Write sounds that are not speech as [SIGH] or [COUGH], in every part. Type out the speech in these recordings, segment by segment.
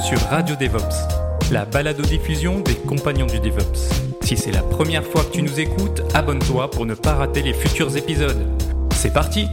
sur Radio DevOps, la balado-diffusion des compagnons du DevOps. Si c'est la première fois que tu nous écoutes, abonne-toi pour ne pas rater les futurs épisodes. C'est parti!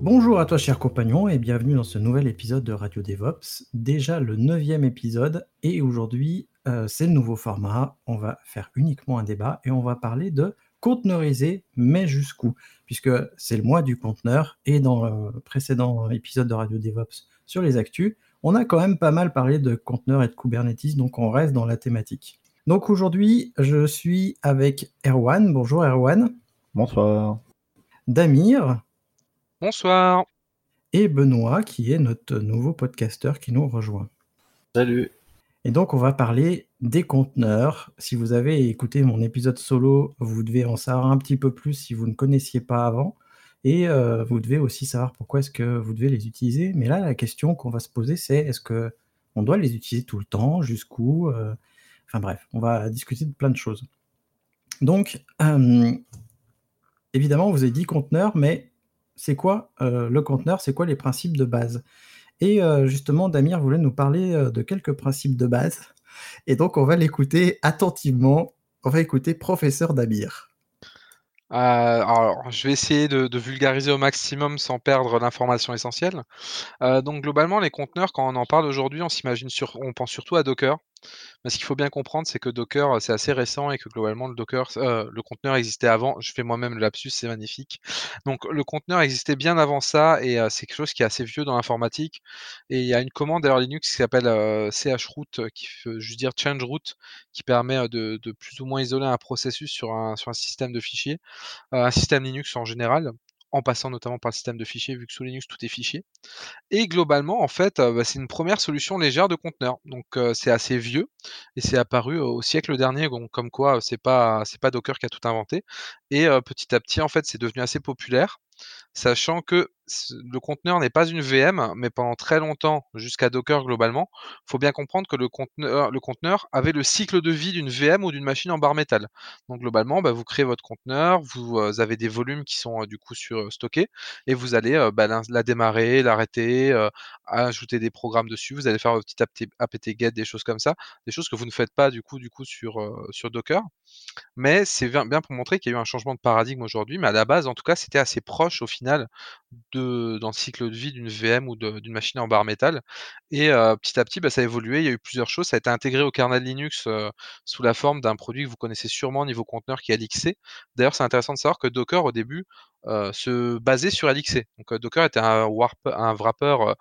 Bonjour à toi cher compagnon et bienvenue dans ce nouvel épisode de Radio DevOps, déjà le neuvième épisode et aujourd'hui euh, c'est le nouveau format, on va faire uniquement un débat et on va parler de conteneuriser, mais jusqu'où? Puisque c'est le mois du conteneur et dans le précédent épisode de Radio DevOps sur les actus, on a quand même pas mal parlé de conteneurs et de Kubernetes, donc on reste dans la thématique. Donc aujourd'hui, je suis avec Erwan. Bonjour Erwan. Bonsoir. Damir. Bonsoir. Et Benoît, qui est notre nouveau podcasteur qui nous rejoint. Salut. Et donc, on va parler des conteneurs. Si vous avez écouté mon épisode solo, vous devez en savoir un petit peu plus si vous ne connaissiez pas avant. Et euh, vous devez aussi savoir pourquoi est-ce que vous devez les utiliser. Mais là, la question qu'on va se poser, c'est est-ce que on doit les utiliser tout le temps, jusqu'où euh, Enfin bref, on va discuter de plein de choses. Donc, euh, évidemment, vous avez dit conteneur, mais c'est quoi le conteneur C'est quoi les principes de base? Et justement, Damir voulait nous parler de quelques principes de base. Et donc, on va l'écouter attentivement. On va écouter Professeur Damir. Alors, je vais essayer de, vulgariser au maximum sans perdre l'information essentielle. donc, globalement, les conteneurs, quand on en parle aujourd'hui, on s'imagine sur, on pense surtout à Docker. Mais ce qu'il faut bien comprendre, c'est que Docker, c'est assez récent et que globalement, euh, le conteneur existait avant. Je fais moi-même le lapsus, c'est magnifique. Donc, le conteneur existait bien avant ça et euh, c'est quelque chose qui est assez vieux dans l'informatique. Et il y a une commande d'ailleurs Linux qui s'appelle euh, chroot, qui veut juste dire change root, qui permet de, plus ou moins isoler un processus sur un système de fichiers, un système Linux en général en passant notamment par le système de fichiers, vu que sous Linux tout est fichier. Et globalement, en fait, bah, c'est une première solution légère de conteneur. Donc c'est assez vieux et c'est apparu au siècle dernier, comme quoi c'est pas c'est pas Docker qui a tout inventé. Et petit à petit, en fait, c'est devenu assez populaire sachant que le conteneur n'est pas une VM, mais pendant très longtemps, jusqu'à Docker globalement, il faut bien comprendre que le conteneur, avait le cycle de vie d'une VM ou d'une machine en barre métal. Donc globalement, bah, vous créez votre conteneur, vous euh, avez des volumes qui sont euh, du coup sur, euh, stockés, et vous allez bah, la, démarrer, l'arrêter, ajouter des programmes dessus, vous allez faire un petit apt-get, des choses comme ça, des choses que vous ne faites pas du coup, du coup sur, sur Docker. Mais c'est bien, pour montrer qu'il y a eu un changement de paradigme aujourd'hui, mais à la base, en tout cas, c'était assez proche au final de, dans le cycle de vie d'une VM ou d'une machine en barre métal. Et petit à petit, bah, ça a évolué. Il y a eu plusieurs choses. Ça a été intégré au kernel Linux sous la forme d'un produit que vous connaissez sûrement au niveau conteneur qui est LXC. D'ailleurs, c'est intéressant de savoir que Docker, au début, se basait sur LXC. Donc Docker était un, warp, un wrapper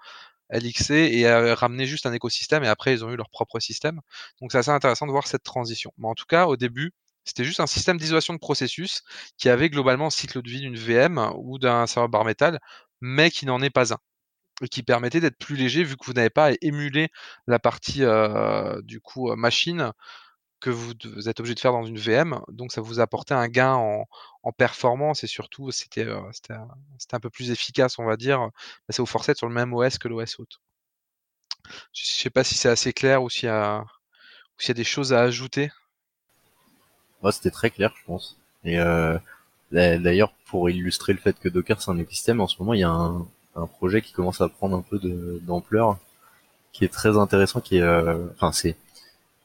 LXC et a ramené juste un écosystème et après ils ont eu leur propre système. Donc c'est assez intéressant de voir cette transition. Mais en tout cas, au début, c'était juste un système d'isolation de processus qui avait globalement un cycle de vie d'une VM ou d'un serveur bar metal, mais qui n'en est pas un. Et qui permettait d'être plus léger vu que vous n'avez pas à émuler la partie du coup machine que vous, êtes obligé de faire dans une VM. Donc ça vous apportait un gain en, performance et surtout c'était un peu plus efficace, on va dire. Ça vous forçait sur le même OS que l'OS haute. Je ne sais pas si c'est assez clair ou s'il y, a des choses à ajouter c'était très clair, je pense. Et euh, d'ailleurs, pour illustrer le fait que Docker c'est un écosystème, en ce moment, il y a un, projet qui commence à prendre un peu d'ampleur, qui est très intéressant, qui est, euh, enfin, c'est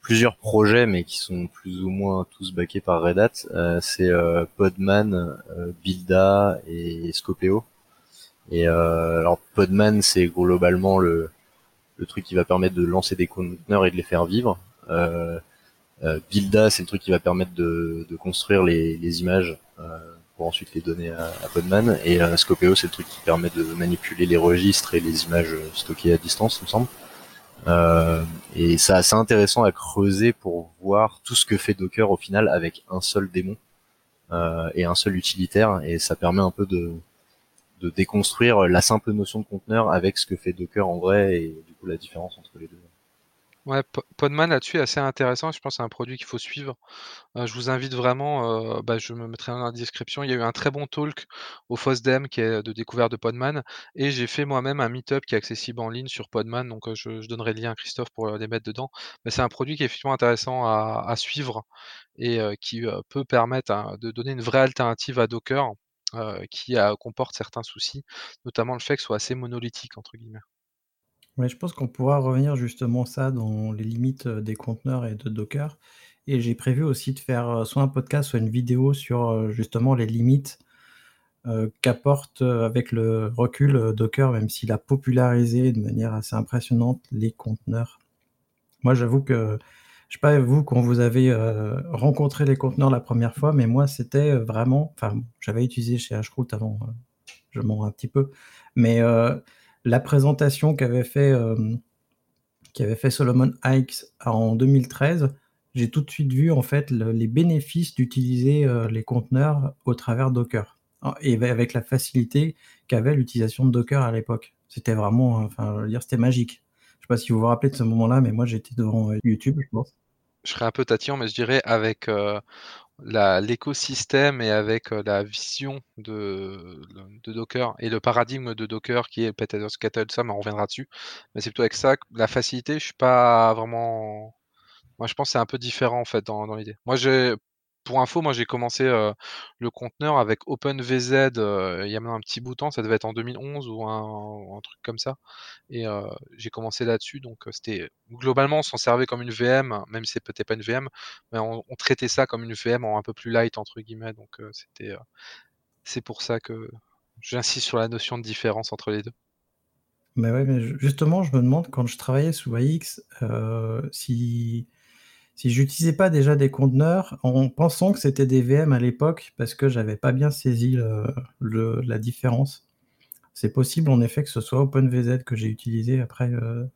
plusieurs projets, mais qui sont plus ou moins tous backés par Red Hat. Euh, c'est Podman, Builda et Scopeo. Et alors Podman, c'est globalement le, le truc qui va permettre de lancer des conteneurs et de les faire vivre. Euh, euh, Builda, c'est le truc qui va permettre de, construire les, images euh, pour ensuite les donner à, Podman. Et euh, Scopeo, c'est le truc qui permet de manipuler les registres et les images stockées à distance, il me semble. et c'est assez intéressant à creuser pour voir tout ce que fait Docker au final avec un seul démon et un seul utilitaire. Et ça permet un peu de de déconstruire la simple notion de conteneur avec ce que fait Docker en vrai et du coup la différence entre les deux. Ouais, Podman là-dessus est assez intéressant. Je pense que c'est un produit qu'il faut suivre. Euh, je vous invite vraiment, euh, bah, je me mettrai dans la description. Il y a eu un très bon talk au FOSDEM qui est de découverte de Podman. Et j'ai fait moi-même un meet-up qui est accessible en ligne sur Podman. Donc euh, je, donnerai le lien à Christophe pour les mettre dedans. Mais c'est un produit qui est effectivement intéressant à, suivre et qui peut permettre hein, de donner une vraie alternative à Docker qui comporte certains soucis, notamment le fait que soit assez monolithique, entre guillemets je pense qu'on pourra revenir justement ça dans les limites, des conteneurs et de Docker et j'ai prévu aussi de faire, soit un podcast, soit une vidéo sur, justement les limites, qu'apporte, avec le recul, Docker, même s'il a popularisé de manière assez impressionnante les conteneurs. Moi, j'avoue que, je sais pas vous, quand vous avez, rencontré les conteneurs la première fois, mais moi, c'était, vraiment enfin, j'avais utilisé chez Hroot avant, je mens un petit peu, mais la présentation qu'avait fait, euh, Solomon Hikes en 2013, j'ai tout de suite vu en fait les bénéfices d'utiliser euh, les conteneurs au travers Docker et avec la facilité qu'avait l'utilisation de Docker à l'époque. C'était vraiment, enfin, je dire, c'était magique. Je sais pas si vous vous rappelez de ce moment-là, mais moi j'étais devant euh, YouTube, je pense. Je serais un peu tatillon, mais je dirais avec l'écosystème et avec la vision de, de, Docker et le paradigme de Docker qui est peut-être mais on reviendra dessus. Mais c'est plutôt avec ça, la facilité, je suis pas vraiment. Moi, je pense que c'est un peu différent en fait dans, dans l'idée. Moi, j'ai pour info, moi j'ai commencé le conteneur avec OpenVZ il y a même un petit bout de temps, ça devait être en 2011 ou un, truc comme ça. Et j'ai commencé là-dessus, donc c'était globalement on s'en servait comme une VM, même si peut-être pas une VM, mais on, traitait ça comme une VM en un peu plus light entre guillemets. Donc c'était c'est pour ça que j'insiste sur la notion de différence entre les deux. Mais ouais, mais justement, je me demande quand je travaillais sous AX, si si j'utilisais pas déjà des conteneurs, en pensant que c'était des VM à l'époque, parce que j'avais pas bien saisi la différence. C'est possible en effet que ce soit OpenVZ que j'ai utilisé. Après, euh,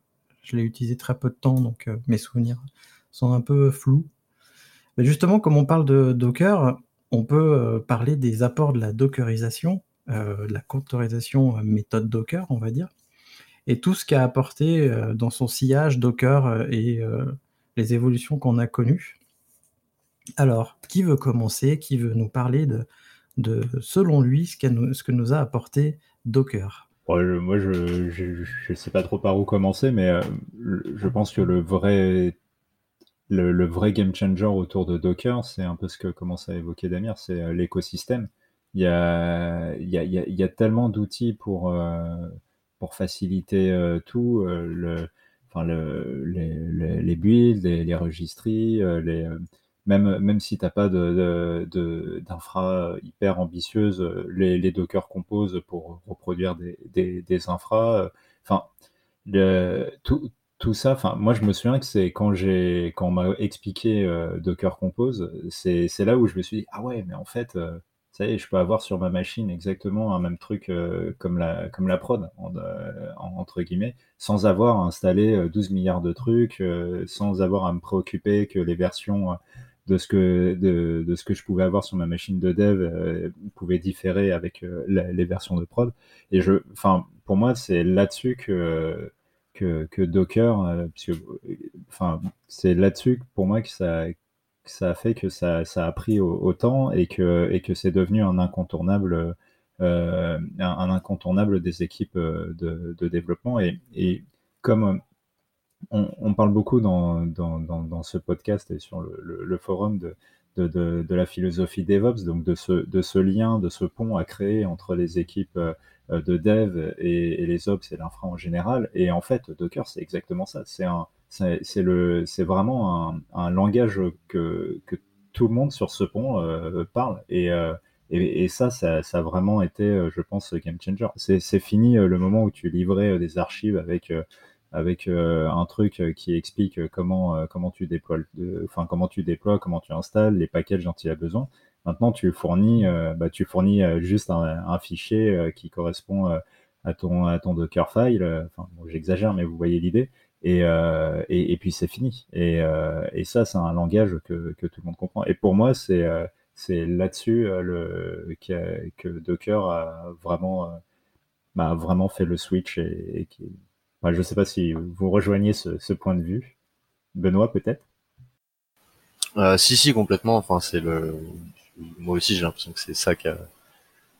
je l'ai utilisé très peu de temps, donc euh, mes souvenirs sont un peu flous. Mais justement, comme on parle de Docker, on peut euh, parler des apports de la dockerisation, de la containerisation méthode Docker, on va dire, et tout ce qu'a apporté dans son sillage Docker et les évolutions qu'on a connues. Alors, qui veut commencer? Qui veut nous parler de, de selon lui, ce, ce que nous a apporté Docker? Moi, je ne sais pas trop par où commencer, mais euh, je pense que le vrai, le, vrai game changer autour de Docker, c'est un peu ce que commence à évoquer Damir, c'est euh, l'écosystème. Il y a, il y, a, y a tellement d'outils pour, euh, pour faciliter tout. le, le, les, les, builds, les, les registries, euh, les, euh, même, même si tu n'as pas d'infra de, hyper ambitieuse, euh, les, les, Docker composent pour reproduire des, des, des infras. Enfin, tout, tout ça, enfin, moi je me souviens que c'est quand quand on m'a expliqué Docker Compose, c'est là où je me suis dit ah ouais, mais en fait, je peux avoir sur ma machine exactement un même truc euh, comme, la, comme la prod, euh, entre guillemets, sans avoir installé 12 euh, milliards de trucs, sans avoir à me préoccuper que les versions de ce que, de, de, ce que je pouvais avoir sur ma machine de dev pouvaient différer avec les versions de prod. Et je, pour moi, c'est là-dessus que, que, que, Docker, enfin, c'est là-dessus pour moi que ça, ça a fait que ça, ça a pris autant et que, et que c'est devenu un incontournable, euh, un, incontournable des équipes euh, de, de développement. Et, et comme on, on, parle beaucoup dans, dans, dans, ce podcast et sur le, le, forum de, de, la philosophie DevOps, donc de ce, de ce lien, de ce pont à créer entre les équipes euh, de dev et, et les ops et l'infra en général. Et en fait, Docker, c'est exactement ça. C'est un, c'est vraiment un, langage que, que tout le monde sur ce pont euh, parle et, euh, et, ça, ça, a vraiment été, euh, je pense, game changer. C'est fini le moment où tu livrais des archives avec avec un truc qui explique comment comment tu déploies, enfin comment tu déploies, comment tu installes les packages dont il a besoin. Maintenant, tu fournis, bah, tu fournis juste un, un fichier qui correspond à ton à ton Dockerfile. Enfin, j'exagère, mais vous voyez l'idée. Euh, et, et, puis c'est fini. Et, euh, et ça, c'est un langage que, que, tout le monde comprend. Et pour moi, c'est euh, là-dessus le, que, que, Docker a vraiment bah, vraiment fait le switch et, qui... je ne sais pas si vous rejoignez ce, point de vue. Benoît, peut-être? Euh, Si, si, complètement. Enfin, le. Moi aussi, j'ai l'impression que c'est ça qui a...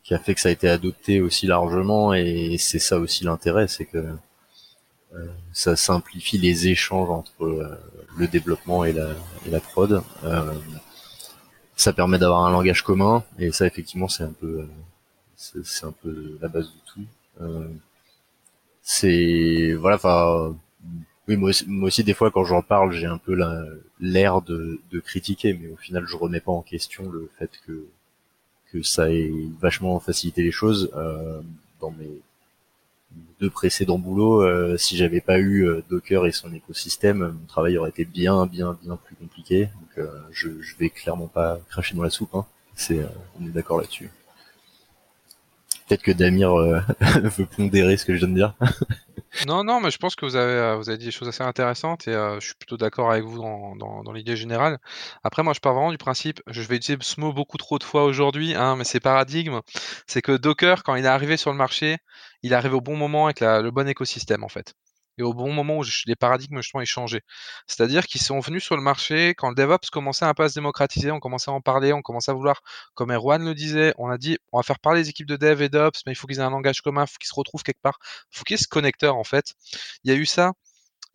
qui a fait que ça a été adopté aussi largement, et c'est ça aussi l'intérêt, c'est que euh, ça simplifie les échanges entre euh, le développement et la, prod. Euh, ça permet d'avoir un langage commun, et ça, effectivement, c'est un peu c'est un peu la base de tout. Euh, c'est voilà, enfin, oui, moi aussi, des fois, quand j'en parle, j'ai un peu l'air de, critiquer, mais au final, je remets pas en question le fait que que ça ait vachement facilité les choses. Euh, dans mes deux précédents boulots, euh, si j'avais pas eu euh, Docker et son écosystème, mon travail aurait été bien, bien, bien plus compliqué. Donc, euh, je, je vais clairement pas cracher dans la soupe. Hein. C'est, on est d'accord là-dessus. Peut-être que Damir euh, [LAUGHS] veut pondérer ce que je viens de dire. Non, non, mais je pense que vous avez, euh, vous avez dit des choses assez intéressantes et euh, je suis plutôt d'accord avec vous dans, dans, l'idée générale. Après, moi, je pars vraiment du principe, je vais utiliser ce mot beaucoup trop de fois aujourd'hui, hein, mais c'est paradigme. C'est que Docker, quand il est arrivé sur le marché, il est arrivé au bon moment avec le bon écosystème, en fait et au bon moment où les paradigmes justement ont changé. C'est-à-dire qu'ils sont venus sur le marché quand le DevOps commençait un peu à se démocratiser, on commençait à en parler, on commençait à vouloir, comme Erwan le disait, on a dit on va faire parler les équipes de Dev et d'Ops, mais il faut qu'ils aient un langage commun, il faut qu'ils se retrouvent quelque part, il faut qu'il y ait ce connecteur en fait. Il y a eu ça.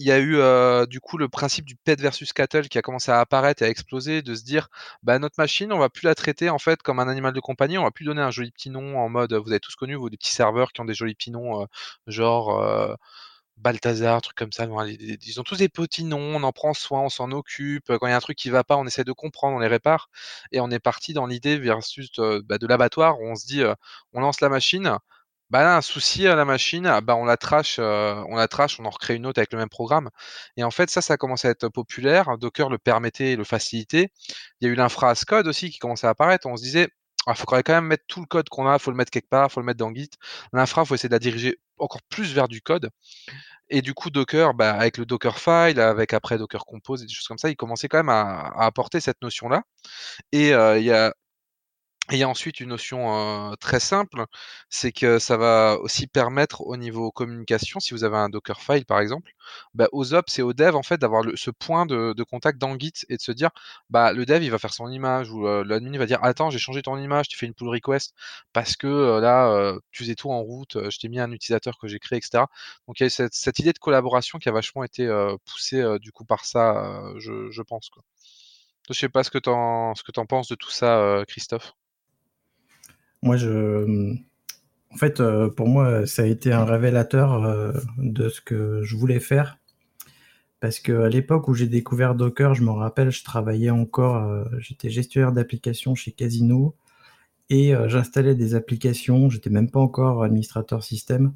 Il y a eu euh, du coup le principe du pet versus cattle qui a commencé à apparaître et à exploser, de se dire bah notre machine on va plus la traiter en fait comme un animal de compagnie, on va plus donner un joli petit nom en mode vous avez tous connu vous des petits serveurs qui ont des jolis petits noms euh, genre euh, Balthazar, trucs comme ça. ils ont tous des petits noms, on en prend soin, on s'en occupe. Quand il y a un truc qui va pas, on essaie de comprendre, on les répare. Et on est parti dans l'idée versus euh, bah, de l'abattoir où on se dit, euh, on lance la machine. Bah là, un souci à la machine, bah on la trash, euh, on la trash, on en recrée une autre avec le même programme. Et en fait, ça, ça a commencé à être populaire. Docker le permettait, le facilitait. Il y a eu l'infra as code aussi qui commençait à apparaître. On se disait, il ah, faut quand même mettre tout le code qu'on a, faut le mettre quelque part, faut le mettre dans Git. L'infra, faut essayer de la diriger encore plus vers du code. Et du coup, Docker, bah, avec le Dockerfile, avec après Docker Compose et des choses comme ça, il commençait quand même à, apporter cette notion-là. Et euh, il y a et il y a ensuite une notion très simple, c'est que ça va aussi permettre au niveau communication, si vous avez un Dockerfile par exemple, bah, aux ops et aux devs en fait d'avoir ce point de, contact dans Git et de se dire bah le dev il va faire son image ou l'admin va dire attends j'ai changé ton image, tu fais une pull request parce que là tu faisais tout en route, je t'ai mis un utilisateur que j'ai créé etc. Donc il y a cette, cette, idée de collaboration qui a vachement été poussée du coup par ça, je, je, pense quoi. Je sais pas ce que tu en, ce que en penses de tout ça, Christophe. Moi, je, en fait, euh, pour moi, ça a été un révélateur euh, de ce que je voulais faire. Parce qu'à l'époque où j'ai découvert Docker, je me rappelle, je travaillais encore, euh, j'étais gestionnaire d'applications chez Casino et j'installais des applications, j'étais même pas encore administrateur système.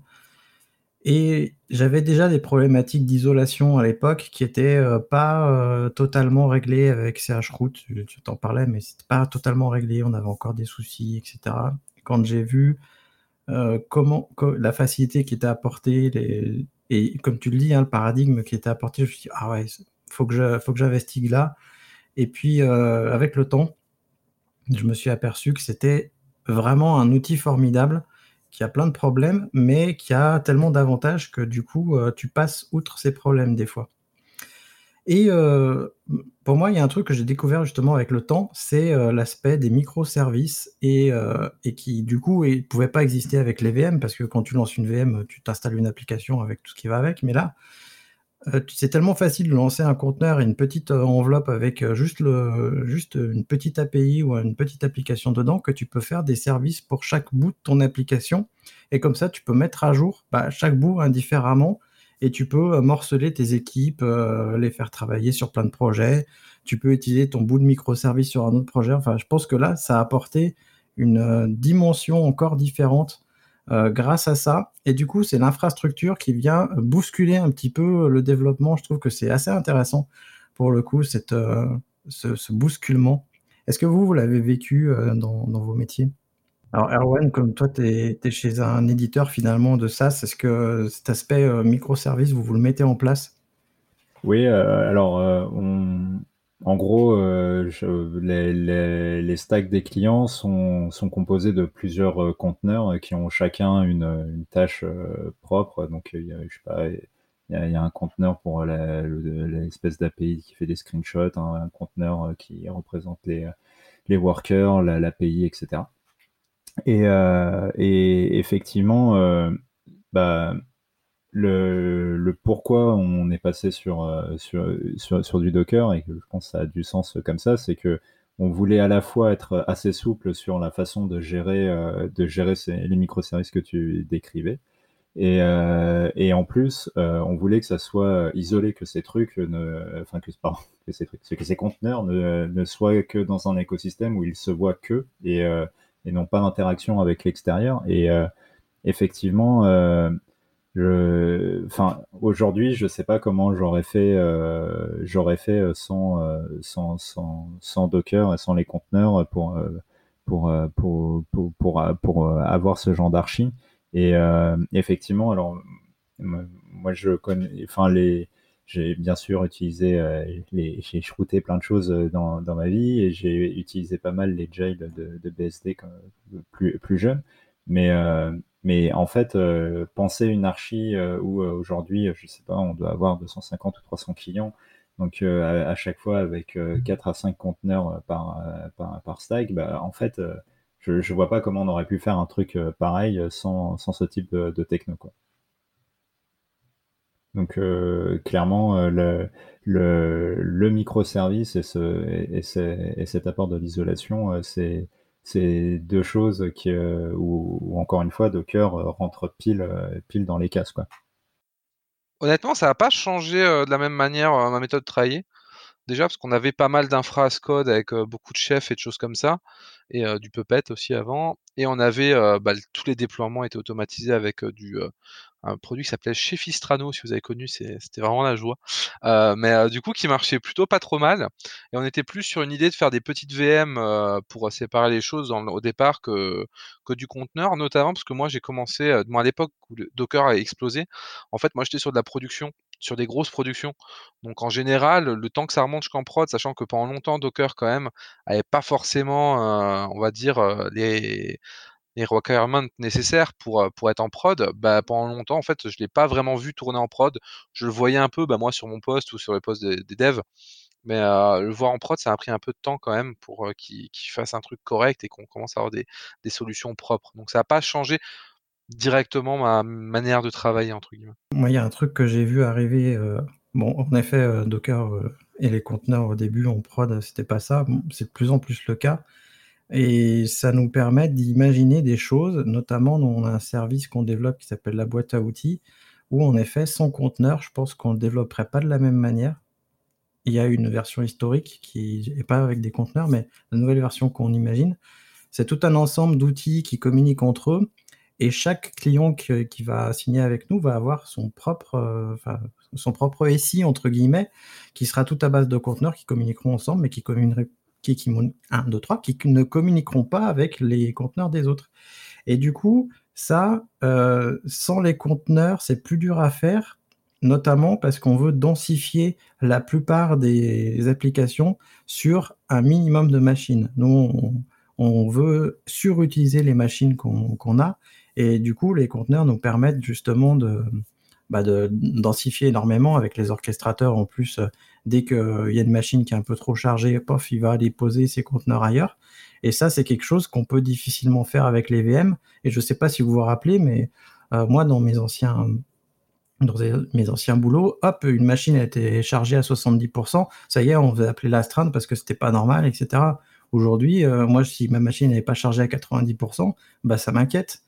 Et j'avais déjà des problématiques d'isolation à l'époque qui étaient pas totalement réglées avec chroot. Je, t'en parlais, mais c'était pas totalement réglé. On avait encore des soucis, etc. Quand j'ai vu comment la facilité qui était apportée, et comme tu le dis, hein, le paradigme qui était apporté, je me suis dit ah ouais, faut que faut que j'investigue là. Et puis avec le temps, je me suis aperçu que c'était vraiment un outil formidable qui a plein de problèmes, mais qui a tellement d'avantages que du coup, euh, tu passes outre ces problèmes des fois. Et euh, pour moi, il y a un truc que j'ai découvert justement avec le temps, c'est euh, l'aspect des microservices et, et qui du coup ne pouvait pas exister avec les VM parce que quand tu lances une VM, tu t'installes une application avec tout ce qui va avec. Mais là, c'est tellement facile de lancer un conteneur et une petite euh, enveloppe avec euh, juste, juste une petite API ou une petite application dedans que tu peux faire des services pour chaque bout de ton application. Et comme ça, tu peux mettre à jour bah, chaque bout indifféremment et tu peux morceler tes équipes, les faire travailler sur plein de projets. Tu peux utiliser ton bout de microservice sur un autre projet. Enfin, je pense que là, ça a apporté une dimension encore différente euh, grâce à ça. Et du coup, c'est l'infrastructure qui vient bousculer un petit peu le développement. Je trouve que c'est assez intéressant pour le coup, cette, euh, ce, bousculement. Est-ce que vous, vous l'avez vécu euh, dans, vos métiers? Alors Erwan, comme toi, tu es, chez un éditeur finalement de SaaS, est-ce que cet aspect microservice, vous vous le mettez en place? Oui, alors on, en gros, euh, les, stacks des clients sont, composés de plusieurs euh, conteneurs qui ont chacun une, tâche euh, propre. Donc, il y a, un conteneur pour l'espèce d'API qui fait des screenshots, un, conteneur qui représente les, workers, la- l'API, etc. Et, effectivement, bah, le, le pourquoi on est passé sur, euh, sur, sur, du Docker et je pense que ça a du sens comme ça, c'est que on voulait à la fois être assez souple sur la façon de gérer, euh, de gérer les microservices que tu décrivais. Et, euh, et en plus, euh, on voulait que ça soit isolé, que ces trucs, ne, enfin que, pardon, que ces trucs, que ces conteneurs ne, soient que dans un écosystème où ils se voient que et, et n'ont pas d'interaction avec l'extérieur. Et effectivement, je, enfin, aujourd'hui, je sais pas comment j'aurais fait, euh, j'aurais fait euh, sans, euh, sans, sans, sans Docker et sans les conteneurs pour, pour, pour, pour, avoir ce genre d'archi. Et effectivement, alors, moi, je connais, enfin, les, j'ai bien sûr utilisé, j'ai shrouté plein de choses dans, ma vie et j'ai utilisé pas mal les jails de, BSD plus, plus jeune. Mais, mais en fait, euh, penser une archi euh, où euh, aujourd'hui, je sais pas, on doit avoir 250 ou 300 clients, donc à, chaque fois avec euh, 4 à 5 conteneurs par, par, par stack, bah, en fait, je, je vois pas comment on aurait pu faire un truc pareil sans, sans ce type de, de techno. Donc clairement, le, le, microservice et, ce, et, et, ce- et cet apport de l'isolation, c'est c'est deux choses qui, euh, où, où, encore une fois, Docker euh, rentre pile, euh, pile dans les cases. Quoi. Honnêtement, ça n'a pas changé de la même manière ma méthode de travailler. Déjà parce qu'on avait pas mal d'infra code avec beaucoup de chefs et de choses comme ça, et du Puppet aussi avant. Et on avait bah, tous les déploiements étaient automatisés avec du un produit qui s'appelait Chefistrano, si vous avez connu, c'était vraiment la joie. Mais du coup, qui marchait plutôt pas trop mal. Et on était plus sur une idée de faire des petites VM pour séparer les choses au départ que, du conteneur, notamment parce que moi j'ai commencé, moi à l'époque où Docker a explosé, en fait moi j'étais sur de la production, sur des grosses productions. Donc en général, le temps que ça remonte jusqu'en prod, sachant que pendant longtemps Docker quand même avait pas forcément, euh, on va dire, euh, les les requirements nécessaires pour, euh, pour être en prod, bah, pendant longtemps, en fait, je l'ai pas vraiment vu tourner en prod. Je le voyais un peu, bah, moi, sur mon poste ou sur le poste des, devs, mais le voir en prod, ça a pris un peu de temps quand même pour qu'il qu'il fasse un truc correct et qu'on commence à avoir des, des solutions propres. Donc ça n'a pas changé directement ma manière de travailler, entre guillemets. Moi, il y a un truc que j'ai vu arriver. euh, Bon, en effet, euh, Docker euh, et les conteneurs au début en prod, c'était pas ça. C'est de plus en plus le cas. Et ça nous permet d'imaginer des choses, notamment on a un service qu'on développe qui s'appelle la boîte à outils, où en effet, sans conteneur, je pense qu'on ne développerait pas de la même manière. Il y a une version historique qui n'est pas avec des conteneurs, mais la nouvelle version qu'on imagine, c'est tout un ensemble d'outils qui communiquent entre eux. Et chaque client qui, qui va signer avec nous va avoir son propre, euh, son propre SI, entre guillemets, qui sera tout à base de conteneurs qui communiqueront ensemble, mais qui qui, 1, 2, 3, qui ne communiqueront pas avec les conteneurs des autres. Et du coup, ça, euh, sans les conteneurs, c'est plus dur à faire, notamment parce qu'on veut densifier la plupart des applications sur un minimum de machines. Nous, on, veut surutiliser les machines qu'on qu a, et du coup, les conteneurs nous permettent justement de, bah de densifier énormément avec les orchestrateurs en plus dès qu'il y a une machine qui est un peu trop chargée, pof, il va aller poser ses conteneurs ailleurs. Et ça, c'est quelque chose qu'on peut difficilement faire avec les VM. Et je ne sais pas si vous vous rappelez, mais euh, moi, dans mes anciens, dans mes anciens boulots, hop, une machine a été chargée à 70%. Ça y est, on va appeler l'astreinte parce que c'était pas normal, etc. Aujourd'hui, euh, moi, si ma machine n'est pas chargée à 90%, bah, ça m'inquiète.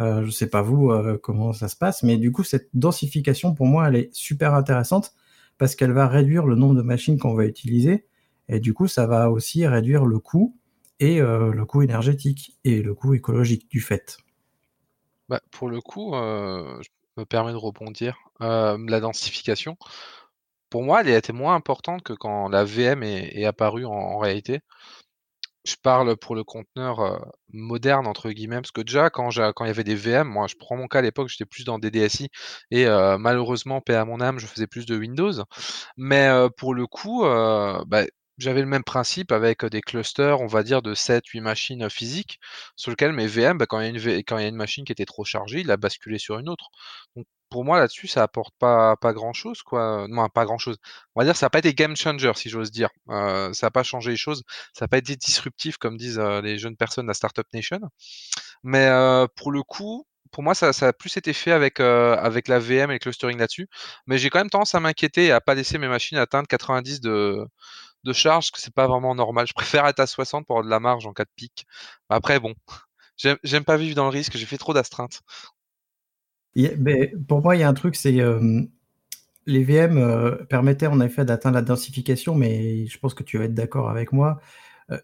Euh, je ne sais pas vous euh, comment ça se passe, mais du coup, cette densification, pour moi, elle est super intéressante parce qu'elle va réduire le nombre de machines qu'on va utiliser. Et du coup, ça va aussi réduire le coût et euh, le coût énergétique et le coût écologique du fait. Bah, pour le coup, je me permets de rebondir. La densification, pour moi, elle a été moins importante que quand la VM est, apparue en, réalité. Je parle pour le conteneur moderne, entre guillemets, parce que déjà, quand, quand il y avait des VM, moi, je prends mon cas à l'époque, j'étais plus dans des DSI, et malheureusement, paix à mon âme, je faisais plus de Windows. Mais pour le coup, bah, j'avais le même principe avec des clusters, on va dire, de 7-8 machines physiques, sur lequel mes VM, bah, quand il y a une machine qui était trop chargée, il a basculé sur une autre. Pour moi là-dessus, ça apporte pas pas grand-chose quoi, non pas grand-chose. On va dire ça a pas été game changer si j'ose dire. Heu, ça a pas changé les choses, ça a pas été disruptif comme disent, les jeunes personnes de la Startup Nation. Mais heu, pour le coup, pour moi ça a plus été fait avec, la VM et le clustering là-dessus. Mais j'ai quand même tendance à m'inquiéter et à pas laisser mes machines atteindre 90 de de charge, que c'est pas vraiment normal. Je préfère être à 60 pour avoir de la marge en cas de pic. Après bon, j'aime pas vivre dans le risque, j'ai fait trop d'astreintes. Pour moi, il y a un truc, c'est, les VM, permettaient en effet d'atteindre la densification, mais je pense que tu vas être d'accord avec moi.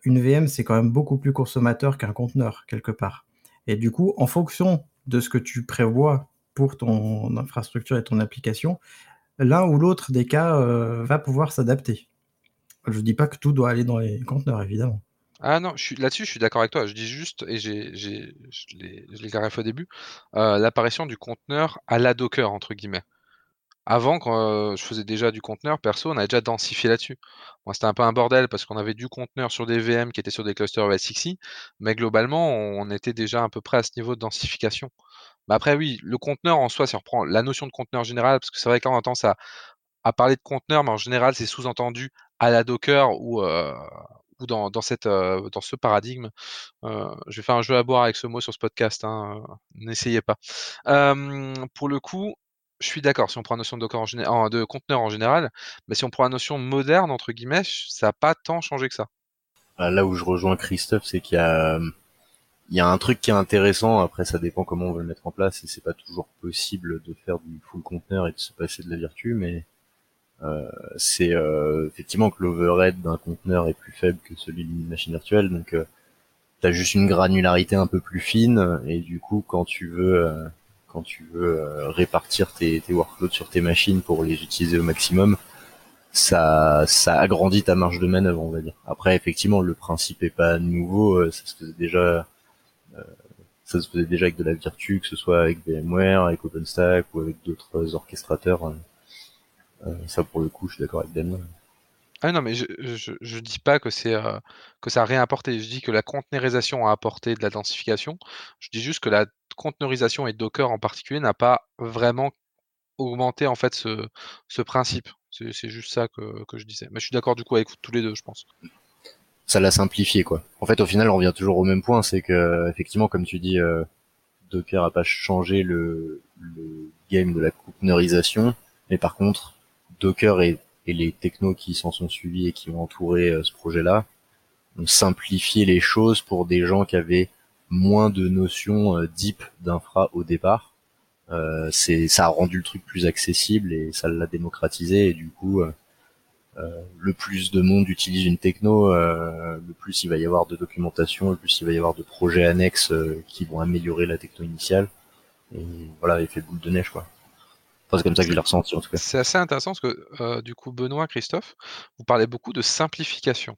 une VM, c'est quand même beaucoup plus consommateur qu'un conteneur, quelque part. Et du coup, en fonction de ce que tu prévois pour ton infrastructure et ton application, l'un ou l'autre des cas, va pouvoir s'adapter. Je dis pas que tout doit aller dans les conteneurs, évidemment. Ah non, là-dessus, je suis d'accord avec toi. Je dis juste, et j'ai, j'ai, je l'ai, clarifié au début, euh, l'apparition du conteneur à la Docker, entre guillemets. Avant, quand euh, je faisais déjà du conteneur, perso, on avait déjà densifié là-dessus. Moi, c'était un peu un bordel parce qu'on avait du conteneur sur des VM qui étaient sur des clusters OSXi, mais globalement, on était déjà à peu près à ce niveau de densification. Mais après, oui, le conteneur en soi, on reprend la notion de conteneur général, parce que c'est vrai qu'on entend ça à parler de conteneur, mais en général, c'est sous-entendu à la Docker ou, euh, dans, cette, euh, dans ce paradigme. Euh, je vais faire un jeu à boire avec ce mot sur ce podcast, hein, n'essayez pas. pour le coup, je suis d'accord, si on prend la notion de, conteneur en général, mais si on prend la notion moderne, entre guillemets, ça n'a pas tant changé que ça. Bah, là où je rejoins Christophe, c'est qu'il y a, il y a un truc qui est intéressant, après ça dépend comment on veut le mettre en place, et c'est pas toujours possible de faire du full conteneur et de se passer de la vertu, mais euh, c'est euh, effectivement que l'overhead d'un conteneur est plus faible que celui d'une machine virtuelle, donc euh, tu as juste une granularité un peu plus fine et du coup quand tu veux quand tu veux répartir tes, tes workloads sur tes machines pour les utiliser au maximum, ça, ça agrandit ta marge de manœuvre, on va dire. Après, effectivement, le principe est pas nouveau, ça se faisait déjà, ça se faisait déjà avec de la Virtu, que ce soit avec VMware, avec OpenStack ou avec d'autres orchestrateurs. Euh, ça, pour le coup, je suis d'accord avec Damien. Ah non, mais je, je, dis pas que c'est euh, que ça a rien apporté. Je dis que la conteneurisation a apporté de la densification. Je dis juste que la conteneurisation et Docker en particulier n'a pas vraiment augmenté en fait ce, ce principe. C'est juste ça que, que, je disais. Mais je suis d'accord du coup avec tous les deux, je pense. Ça l'a simplifié quoi. En fait, au final, on revient toujours au même point, c'est que effectivement, comme tu dis, euh, Docker a pas changé le, le game de la conteneurisation, mais par contre, Docker et, les technos qui s'en sont suivis et qui ont entouré euh, ce projet-là ont simplifié les choses pour des gens qui avaient moins de notions euh, deep d'infra au départ. Euh, c'est ça a rendu le truc plus accessible et ça l'a démocratisé et du coup le plus de monde utilise une techno, le plus il va y avoir de documentation, le plus il va y avoir de projets annexes qui vont améliorer la techno initiale. Et voilà, effet boule de neige quoi c'est comme ça que je l'ai ressenti en tout cas. C'est assez intéressant parce que euh, du coup, Benoît, Christophe, vous parlez beaucoup de simplification.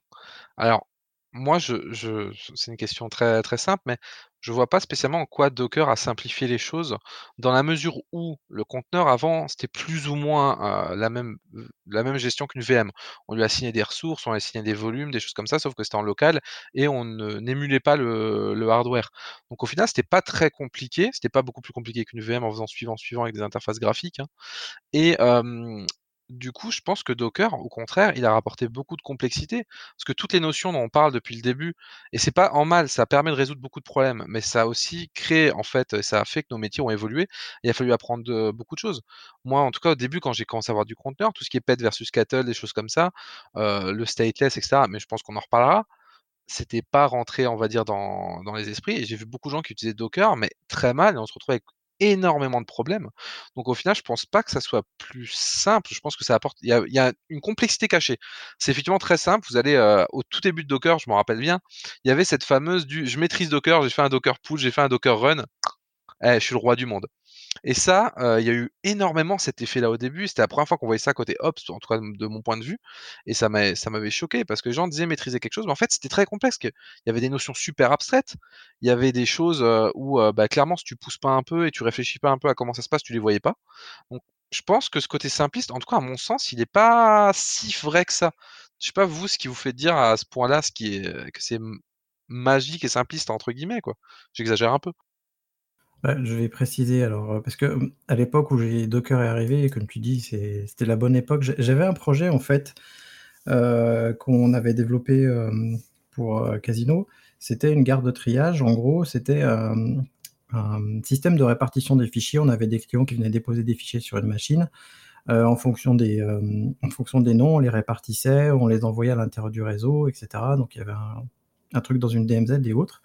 Alors, moi, je, c'est une question très, très simple, mais je vois pas spécialement en quoi Docker a simplifié les choses, dans la mesure où le conteneur avant, c'était plus ou moins euh, la, même, gestion qu'une VM. On lui a assigné des ressources, on lui a assigné des volumes, des choses comme ça, sauf que c'était en local et on n'émulait pas le, le, hardware. Donc au final, c'était pas très compliqué, c'était pas beaucoup plus compliqué qu'une VM en faisant suivant, suivant avec des interfaces graphiques. Hein. Et du coup, je pense que Docker, au contraire, il a rapporté beaucoup de complexité, parce que toutes les notions dont on parle depuis le début, et c'est pas en mal, ça permet de résoudre beaucoup de problèmes, mais ça a aussi créé, en fait, ça a fait que nos métiers ont évolué, il a fallu apprendre beaucoup de choses. Moi, en tout cas, au début, quand j'ai commencé à avoir du conteneur, tout ce qui est PET versus Cattle, des choses comme ça, euh, le stateless, etc., mais je pense qu'on en reparlera, c'était pas rentré, on va dire, dans, les esprits, j'ai vu beaucoup de gens qui utilisaient Docker, mais très mal, et on se retrouve avec énormément de problèmes. Donc au final, je pense pas que ça soit plus simple. Je pense que ça apporte. Il y a, une complexité cachée. C'est effectivement très simple. Vous allez euh, au tout début de Docker, je m'en rappelle bien. Il y avait cette fameuse du je maîtrise Docker, j'ai fait un Docker pull, j'ai fait un Docker run. Eh, je suis le roi du monde. Et ça, il y a eu énormément cet effet-là au début. C'était la première fois qu'on voyait ça côté Ops, en tout cas de mon point de vue. Et ça m'avait choqué parce que les gens disaient maîtriser quelque chose, mais en fait, c'était très complexe. Il y avait des notions super abstraites. Il y avait des choses où, bah, clairement, si tu pousses pas un peu et tu réfléchis pas un peu à comment ça se passe, tu les voyais pas. Donc, je pense que ce côté simpliste, en tout cas à mon sens, il n'est pas si vrai que ça. je sais pas vous ce qui vous fait dire à ce point-là ce qui est que c'est magique et simpliste entre guillemets quoi. J'exagère un peu. Bah, je vais préciser alors parce que à l'époque où Docker est arrivé, comme tu dis, c'était la bonne époque. J'avais un projet en fait qu'on avait développé pour Casino. C'était une garde de triage. En gros, c'était un système de répartition des fichiers. On avait des clients qui venaient déposer des fichiers sur une machine. Euh, en, fonction des, euh, en fonction des noms, on les répartissait, on les envoyait à l'intérieur du réseau, etc. Donc il y avait un, truc dans une DMZ et autres.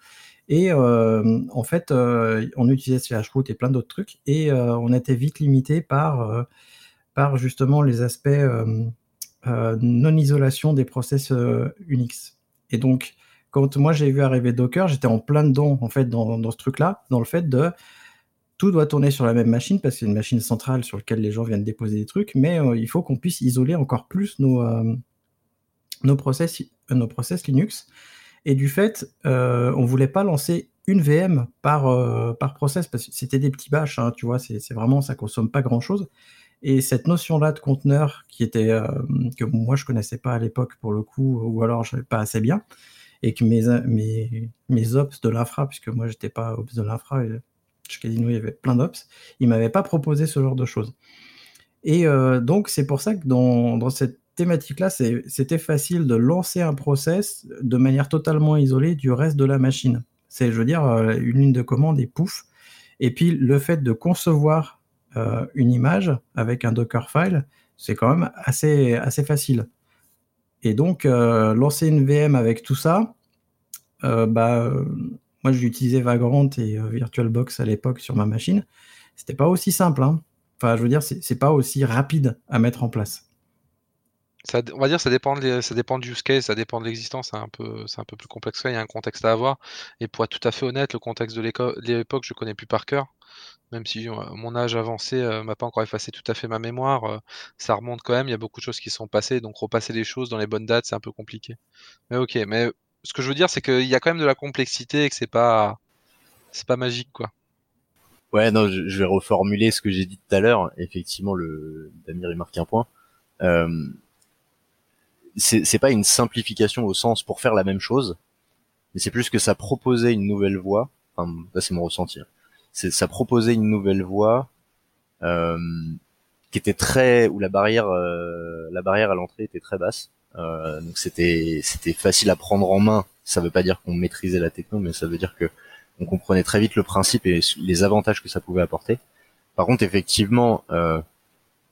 Et euh, en fait, on utilisait CHRoot et plein d'autres trucs, et on était vite limité par, par justement les aspects non-isolation des process Unix. Et donc, quand moi j'ai vu arriver Docker, j'étais en plein dedans, en fait, dans, dans ce truc-là, dans le fait de tout doit tourner sur la même machine parce que c'est une machine centrale sur laquelle les gens viennent déposer des trucs, mais euh, il faut qu'on puisse isoler encore plus nos, euh, nos, process, euh, nos process Linux. Et du fait, on ne voulait pas lancer une VM par, par process parce que c'était des petits bâches, hein, tu vois, c'est vraiment, ça consomme pas grand chose. Et cette notion-là de conteneur qui était, que moi je connaissais pas à l'époque pour le coup, ou alors je savais pas assez bien, et que mes, mes, mes ops de l'infra, puisque moi j'étais pas ops de l'infra, chez Casino, il y avait plein d'ops. Il m'avait pas proposé ce genre de choses. Et euh, donc, c'est pour ça que dans, cette thématique-là, c'était facile de lancer un process de manière totalement isolée du reste de la machine. C'est, je veux dire, euh, une ligne de commande et pouf. Et puis, le fait de concevoir euh, une image avec un Dockerfile, c'est quand même assez, facile. Et donc, lancer une VM avec tout ça, bah, moi, j'utilisais Vagrant et euh, VirtualBox à l'époque sur ma machine. C'était pas aussi simple. Hein. Enfin, je veux dire, c'est pas aussi rapide à mettre en place. On va dire ça dépend, ça dépend du use case, ça dépend de l'existence, c'est un, peu, un peu plus complexe Il y a un contexte à avoir. Et pour être tout à fait honnête, le contexte de l'époque, je connais plus par cœur. Même si euh, mon âge avancé euh, m'a pas encore effacé tout à fait ma mémoire, ça remonte quand même. Il y a beaucoup de choses qui sont passées, donc repasser les choses dans les bonnes dates, c'est un peu compliqué. Mais ok, mais ce que je veux dire, c'est qu'il y a quand même de la complexité et que c'est pas, c'est pas magique, quoi. Ouais, non, je, vais reformuler ce que j'ai dit tout à l'heure. Effectivement, le Damir il marque un point. Euh, c'est pas une simplification au sens pour faire la même chose, mais c'est plus que ça proposait une nouvelle voie. Enfin, là, c'est mon ressenti. Hein. C'est ça proposait une nouvelle voie euh, qui était très où la barrière, euh, la barrière à l'entrée était très basse. Euh, donc c'était c'était facile à prendre en main. Ça veut pas dire qu'on maîtrisait la techno, mais ça veut dire que on comprenait très vite le principe et les avantages que ça pouvait apporter. Par contre, effectivement, euh,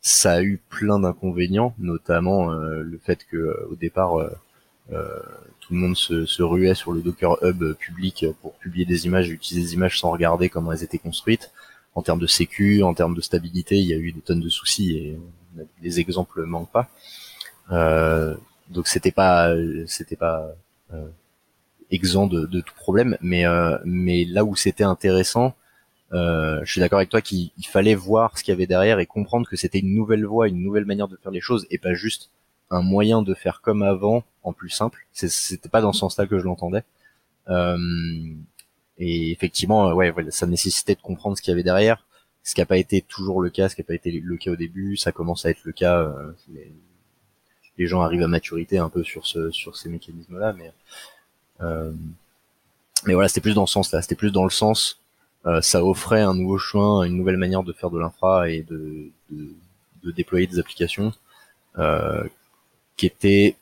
ça a eu plein d'inconvénients, notamment euh, le fait que au départ tout le monde se, se, ruait sur le Docker Hub public pour publier des images, utiliser des images sans regarder comment elles étaient construites. En termes de sécu, en termes de stabilité, il y a eu des tonnes de soucis et les exemples manquent pas. Euh, donc c'était pas c'était pas euh, exempt de, de, tout problème, mais euh, mais là où c'était intéressant, euh, je suis d'accord avec toi qu'il fallait voir ce qu'il y avait derrière et comprendre que c'était une nouvelle voie, une nouvelle manière de faire les choses et pas juste un moyen de faire comme avant en plus simple. C'était pas dans ce sens-là que je l'entendais. Euh, et effectivement, ouais, voilà, ça nécessitait de comprendre ce qu'il y avait derrière, ce qui n'a pas été toujours le cas, ce qui n'a pas été le cas au début, ça commence à être le cas. Euh, les gens arrivent à maturité un peu sur ce sur ces mécanismes là mais euh, mais voilà c'était plus dans ce sens là c'était plus dans le sens euh, ça offrait un nouveau chemin une nouvelle manière de faire de l'infra et de, de, de déployer des applications euh, qui était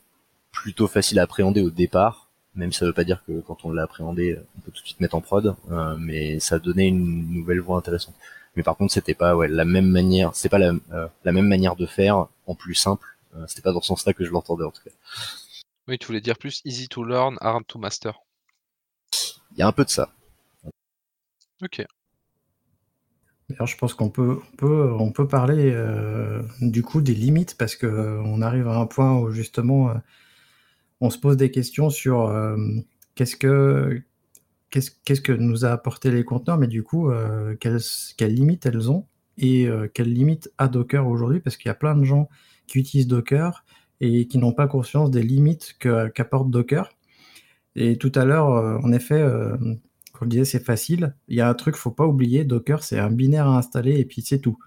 plutôt facile à appréhender au départ même si ça veut pas dire que quand on l'a appréhendé on peut tout de suite mettre en prod euh, mais ça donnait une nouvelle voie intéressante mais par contre c'était pas ouais la même manière c'est pas la, euh, la même manière de faire en plus simple euh, c'était pas dans ce sens-là que je l'entendais en tout cas. Oui, tu voulais dire plus easy to learn, hard to master. Il y a un peu de ça. Ok. Je pense qu'on peut, on peut, on peut parler euh, du coup des limites parce que euh, on arrive à un point où justement on se pose des questions sur qu'est-ce que qu'est-ce, que nous a apporté les conteneurs, mais du coup quelles, quelles limites elles ont et quelles limites a Docker aujourd'hui parce qu'il y a plein de gens qui utilisent Docker et qui n'ont pas conscience des limites qu'apporte Docker. Et tout à l'heure, euh, en effet, euh, quand je disais c'est facile, il y a un truc, faut pas oublier, Docker c'est un binaire à installer et puis c'est tout.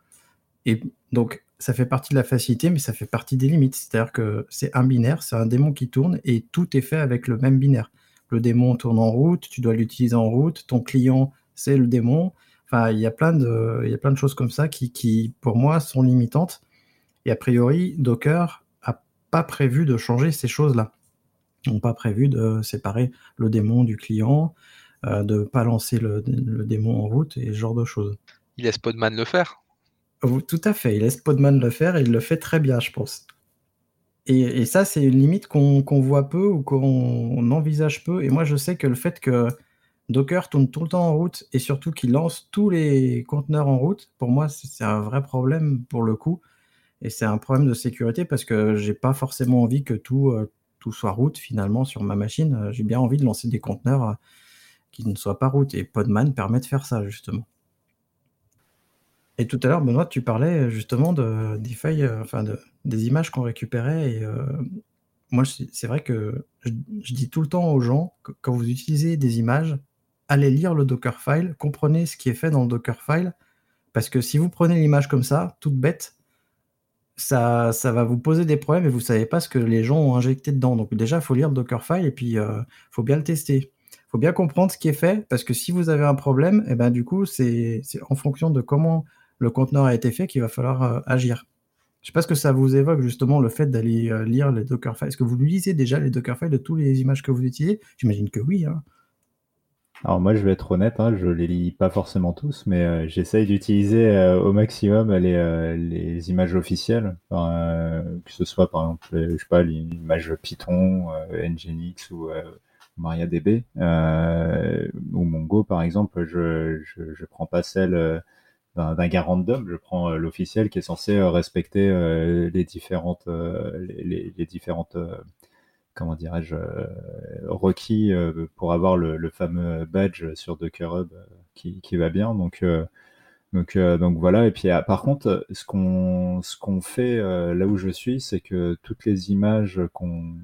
Et donc ça fait partie de la facilité, mais ça fait partie des limites. C'est-à-dire que c'est un binaire, c'est un démon qui tourne et tout est fait avec le même binaire. Le démon tourne en route, tu dois l'utiliser en route, ton client, c'est le démon. Enfin, il y a plein de, il y a plein de choses comme ça qui, qui, pour moi, sont limitantes. Et a priori, Docker a pas prévu de changer ces choses-là. Ils n'ont pas prévu de séparer le démon du client, de ne pas lancer le, le, démon en route et ce genre de choses. Il laisse Podman le faire. Tout à fait, il laisse Podman le faire et il le fait très bien, je pense. Et, et ça, c'est une limite qu'on qu voit peu ou qu'on envisage peu. Et moi, je sais que le fait que Docker tourne tout le temps en route et surtout qu'il lance tous les conteneurs en route, pour moi, c'est un vrai problème pour le coup. Et c'est un problème de sécurité parce que j'ai pas forcément envie que tout, euh, tout soit route finalement sur ma machine. J'ai bien envie de lancer des conteneurs euh, qui ne soient pas route. Et Podman permet de faire ça justement. Et tout à l'heure, Benoît, tu parlais justement de, des failles, euh, enfin de, des images qu'on récupérait. Et euh, moi, c'est vrai que je, dis tout le temps aux gens que quand vous utilisez des images, allez lire le Dockerfile, comprenez ce qui est fait dans le Dockerfile, parce que si vous prenez l'image comme ça, toute bête, ça, ça va vous poser des problèmes et vous savez pas ce que les gens ont injecté dedans. Donc déjà, il faut lire le Dockerfile et puis il euh, faut bien le tester. Faut bien comprendre ce qui est fait, parce que si vous avez un problème, et eh ben du coup, c'est en fonction de comment le conteneur a été fait qu'il va falloir euh, agir. Je ne sais pas ce que ça vous évoque justement le fait d'aller euh, lire les Dockerfiles. Est-ce que vous lisez déjà les Dockerfiles de toutes les images que vous utilisez? J'imagine que oui. Hein. Alors moi, je vais être honnête, hein, je les lis pas forcément tous, mais euh, j'essaye d'utiliser au maximum les, les images officielles, que ce soit par exemple, je sais pas, l'image Python, Nginx ou MariaDB ou Mongo par exemple. Je, je, prends pas celle d'un gars random, je prends l'officiel qui est censé respecter les différentes les, différentes comment dirais-je, euh, requis euh, pour avoir le, fameux badge sur Docker Hub euh, qui, qui, va bien. Donc, donc, donc voilà. Et puis, par contre, ce qu'on ce qu'on fait là où je suis, c'est que toutes les images qu'on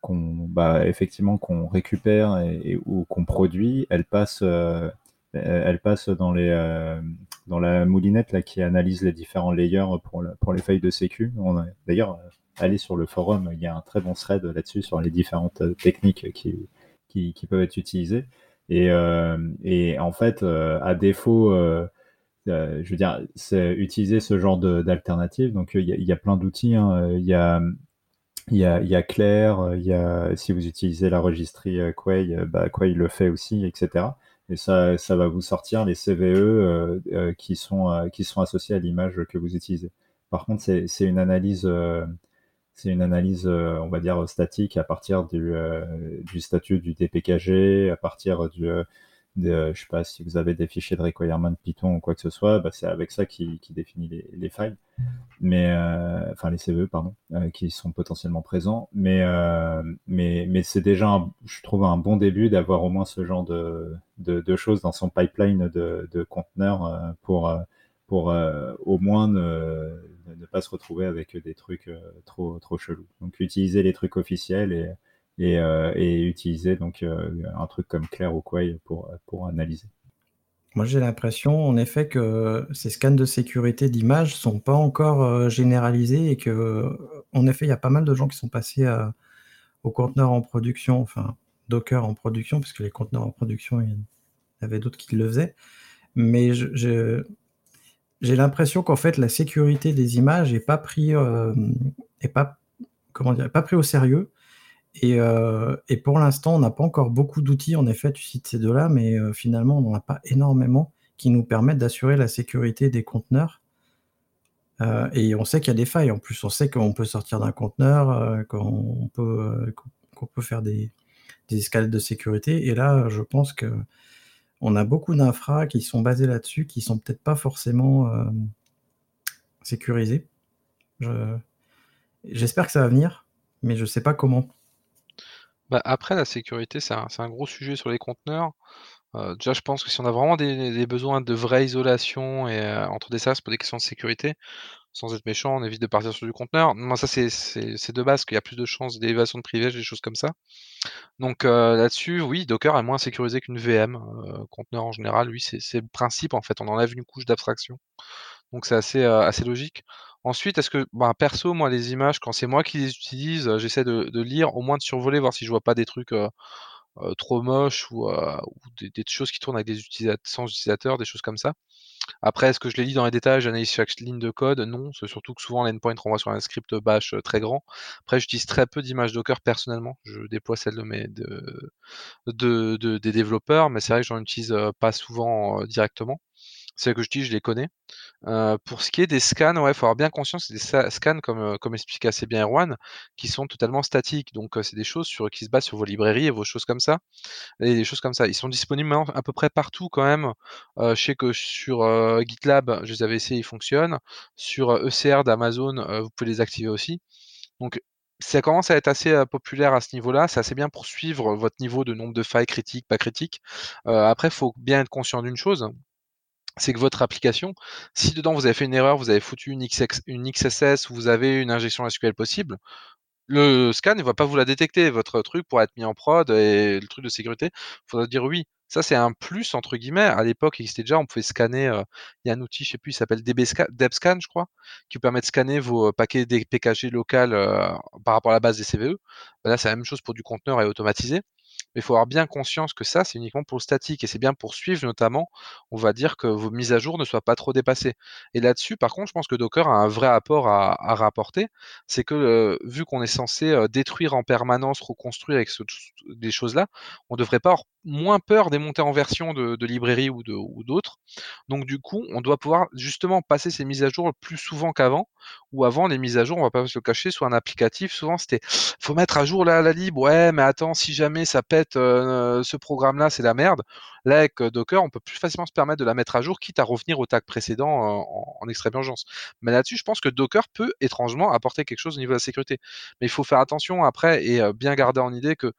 qu'on bah, effectivement qu'on récupère et, ou qu'on produit, elles passent elles passent dans les dans la moulinette là qui analyse les différents layers pour pour les feuilles de sécu. D'ailleurs aller sur le forum, il y a un très bon thread là-dessus sur les différentes euh, techniques qui, qui, peuvent être utilisées. Et, euh, et en fait, euh, à défaut, euh, euh, je veux dire, c'est utiliser ce genre d'alternative. Donc, il y, a, plein d'outils. Il y a il y a, il y a Claire, il y a, si vous utilisez la registrie Quay, bah, Quay le fait aussi, etc. Et ça, ça va vous sortir les CVE euh, qui, sont, qui sont associés à l'image que vous utilisez. Par contre, c'est une analyse c'est une analyse, euh, on va dire, statique à partir du, euh, du statut du DPKG, à partir du, euh, de, je sais pas si vous avez des fichiers de requirement Python ou quoi que ce soit, bah, c'est avec ça qui, qui définit les, les, failles, mais enfin les CVE pardon, qui sont potentiellement présents, mais c'est déjà, je trouve un bon début d'avoir au moins ce genre de, de, de, choses dans son pipeline de, de conteneurs pour au moins ne, pas se retrouver avec des trucs euh, trop, trop chelous. Donc utiliser les trucs officiels et, et, euh, et utiliser donc euh, un truc comme Claire ou Quay pour, pour analyser. Moi, j'ai l'impression, en effet, que ces scans de sécurité d'images sont pas encore généralisés et que, en effet, il y a pas mal de gens qui sont passés à, aux conteneurs en production, enfin, Docker en production, parce que les conteneurs en production, il y avait d'autres qui le faisaient. Mais j'ai l'impression qu'en fait, la sécurité des images n'est pas pris, euh, est pas, pas pris au sérieux. Et, euh, et pour l'instant, on n'a pas encore beaucoup d'outils. En effet, tu cites ces deux-là, mais euh, finalement, on n'en a pas énormément qui nous permettent d'assurer la sécurité des conteneurs. Euh, et on sait qu'il y a des failles. En plus, on sait qu'on peut sortir d'un conteneur, qu'on peut, faire des, des escalades de sécurité. Et là, je pense que on a beaucoup d'infras qui sont basés là-dessus, qui sont peut-être pas forcément sécurisés. J'espère que ça va venir, mais je sais pas comment. Bah après, la sécurité, c'est un, gros sujet sur les conteneurs. Euh, déjà, je pense que si on a vraiment des, besoins de vraie isolation et euh, entre des services pour des questions de sécurité, sans être méchant, on évite de partir sur du conteneur. Moi, ça, c'est de base qu'il y a plus de chances d'élévation de privilèges, des choses comme ça. Donc euh, là-dessus, oui, Docker est moins sécurisé qu'une VM. Conteneur en général, oui, c'est le principe en fait. On enlève une couche d'abstraction. Donc c'est assez logique. Ensuite, est-ce que, ben, perso, moi, les images, quand c'est moi qui les utilise, j'essaie de, lire, au moins de survoler, voir si je vois pas des trucs trop moches ou, des, choses qui tournent avec des utilisateurs, sans utilisateurs, des choses comme ça. Après, est-ce que je les lis dans les détails, j'analyse chaque ligne de code? Non, c'est surtout que souvent l'endpoint renvoie sur un script bash très grand. Après, j'utilise très peu d'images Docker personnellement. Je déploie celles de mes de, des développeurs, mais c'est vrai que j'en utilise pas souvent directement. C'est que je dis, je les connais. Pour ce qui est des scans, ouais, faut avoir bien conscience que des scans, comme, comme explique assez bien Erwan, qui sont totalement statiques. Donc, c'est des choses sur, qui se basent sur vos librairies et vos choses comme ça. Et des choses comme ça. Ils sont disponibles à peu près partout quand même. je sais que sur GitLab, je les avais essayés, ils fonctionnent. Sur ECR d'Amazon, vous pouvez les activer aussi. Donc, ça commence à être assez populaire à ce niveau-là. C'est assez bien pour suivre votre niveau de nombre de failles critiques, pas critiques. après, il faut bien être conscient d'une chose c'est que votre application, si dedans vous avez fait une erreur, vous avez foutu une, une XSS, vous avez une injection SQL possible, le scan ne va pas vous la détecter. Votre truc pourra être mis en prod et le truc de sécurité, il faudra dire oui. Ça, c'est un plus, entre guillemets. À l'époque, il existait déjà, on pouvait scanner, euh, il y a un outil, je sais plus, il s'appelle DebScan, je crois, qui permet de scanner vos paquets des PKG local euh, par rapport à la base des CVE. Ben là, c'est la même chose pour du conteneur et automatisé mais il faut avoir bien conscience que ça, c'est uniquement pour le statique et c'est bien pour suivre notamment, on va dire que vos mises à jour ne soient pas trop dépassées. Et là-dessus, par contre, je pense que Docker a un vrai apport à, rapporter, c'est que vu qu'on est censé détruire en permanence, reconstruire avec des choses-là, on ne devrait pas avoir moins peur des montées en version de, de librairies ou d'autres. Donc du coup, on doit pouvoir justement passer ces mises à jour plus souvent qu'avant, ou avant les mises à jour, on va pas se le cacher, soit un applicatif, souvent c'était faut mettre à jour la, la libre, ouais, mais attends, si jamais ça pète euh, ce programme-là, c'est la merde. Là, avec euh, Docker, on peut plus facilement se permettre de la mettre à jour, quitte à revenir au tag précédent euh, en, extrême urgence. Mais là-dessus, je pense que Docker peut étrangement apporter quelque chose au niveau de la sécurité. Mais il faut faire attention après et bien garder en idée que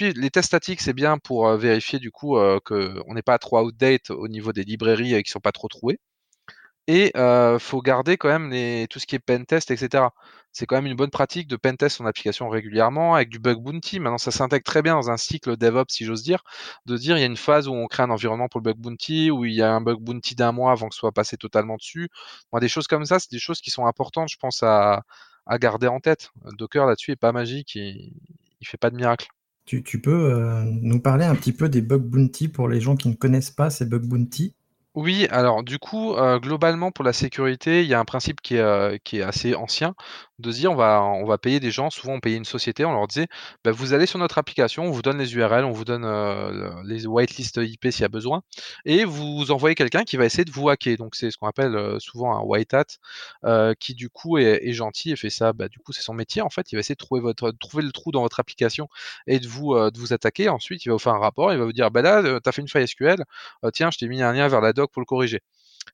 les tests statiques, c'est bien pour vérifier du coup qu'on n'est pas trop outdate au niveau des librairies et qui sont pas trop trouées. Et il faut garder quand même tout ce qui est pentest, etc. C'est quand même une bonne pratique de pentest son application régulièrement avec du bug bounty. Maintenant, ça s'intègre très bien dans un cycle DevOps, si j'ose dire, de dire il y a une phase où on crée un environnement pour le bug bounty, où il y a un bug bounty d'un mois avant que ce soit passé totalement dessus. des choses comme ça, c'est des choses qui sont importantes, je pense, à, garder en tête. Docker là-dessus est pas magique, il, il fait pas de miracle. Tu, peux euh, nous parler un petit peu des bug bounty pour les gens qui ne connaissent pas ces bug bounty? Oui, alors du coup, globalement pour la sécurité, il y a un principe qui est, qui est assez ancien, de dire on va on va payer des gens, souvent on payait une société, on leur disait: «Bah, vous allez sur notre application, on vous donne les URL, on vous donne, les whitelist IP s'il y a besoin et vous envoyez quelqu'un qui va essayer de vous hacker». Donc c'est ce qu'on appelle, souvent un white hat, qui du coup est gentil et fait ça, bah, du coup c'est son métier en fait, il va essayer de trouver votre trouver le trou dans votre application et de vous, attaquer. Ensuite, il va vous faire un rapport, il va vous dire: «Bah, là, tu as fait une faille SQL, tiens je t'ai mis un lien vers la pour le corriger.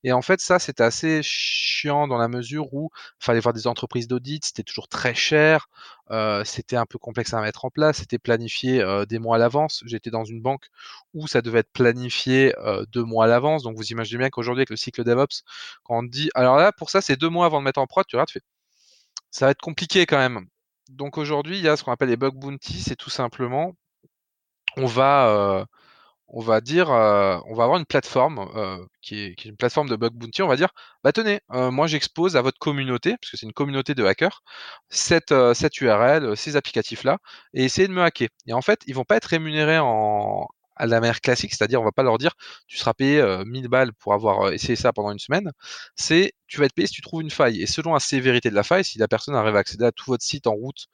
Et en fait, ça, c'était assez chiant dans la mesure où il fallait voir des entreprises d'audit, c'était toujours très cher, euh, c'était un peu complexe à mettre en place, c'était planifié euh, des mois à l'avance. J'étais dans une banque où ça devait être planifié euh, deux mois à l'avance. Donc vous imaginez bien qu'aujourd'hui, avec le cycle DevOps, quand on dit, alors là, pour ça, c'est deux mois avant de mettre en prod, tu vois, tu fais, ça va être compliqué quand même. Donc aujourd'hui, il y a ce qu'on appelle les bug bounty, c'est tout simplement, on va on va dire, euh, on va avoir une plateforme euh, qui, est, une plateforme de bug bounty. On va dire, bah tenez, euh, moi j'expose à votre communauté, parce que c'est une communauté de hackers, cette, URL, ces applicatifs-là, et essayez de me hacker. Et en fait, ils vont pas être rémunérés à la manière classique, c'est-à-dire on va pas leur dire tu seras payé 1000 balles pour avoir essayé ça pendant une semaine, c'est tu vas être payé si tu trouves une faille. Et selon la sévérité de la faille, si la personne arrive à accéder à tout votre site en route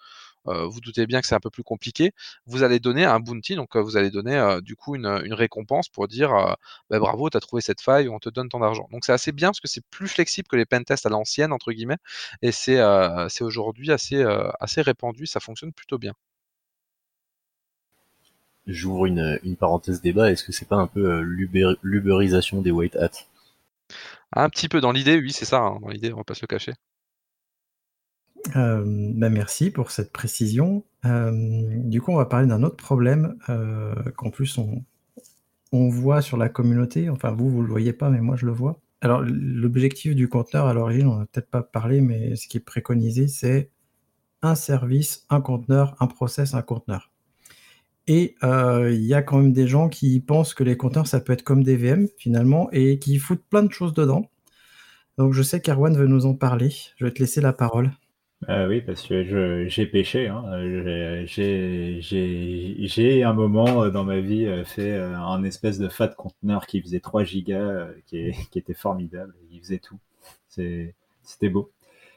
euh, vous doutez bien que c'est un peu plus compliqué, vous allez donner un bounty, donc euh, vous allez donner euh, du coup une, récompense pour dire bah, bravo, tu as trouvé cette faille, on te donne ton argent. Donc c'est assez bien parce que c'est plus flexible que les pentests à l'ancienne, entre guillemets, et c'est aujourd'hui assez, assez répandu, ça fonctionne plutôt bien. J'ouvre une, parenthèse débat, est-ce que c'est pas un peu l'uberisation des white hats? Un petit peu dans l'idée, oui, c'est ça, hein, dans l'idée, on va pas se le cacher. Euh, bah, merci pour cette précision. Euh, du coup, on va parler d'un autre problème euh, qu'en plus on, on voit sur la communauté. Enfin, vous, vous le voyez pas, mais moi je le vois. Alors, l'objectif du conteneur à l'origine, on n'a peut-être pas parlé, mais ce qui est préconisé, c'est un service, un conteneur, un process, un conteneur. Et il y a quand même des gens qui pensent que les conteneurs, ça peut être comme des VM finalement, et qui foutent plein de choses dedans. Donc je sais qu'Arwan veut nous en parler. Je vais te laisser la parole. Ah oui, parce que j'ai péché. Hein. J'ai un moment dans ma vie fait un espèce de fat conteneur qui faisait 3 gigas, qui, était formidable. Il faisait tout. C'était beau.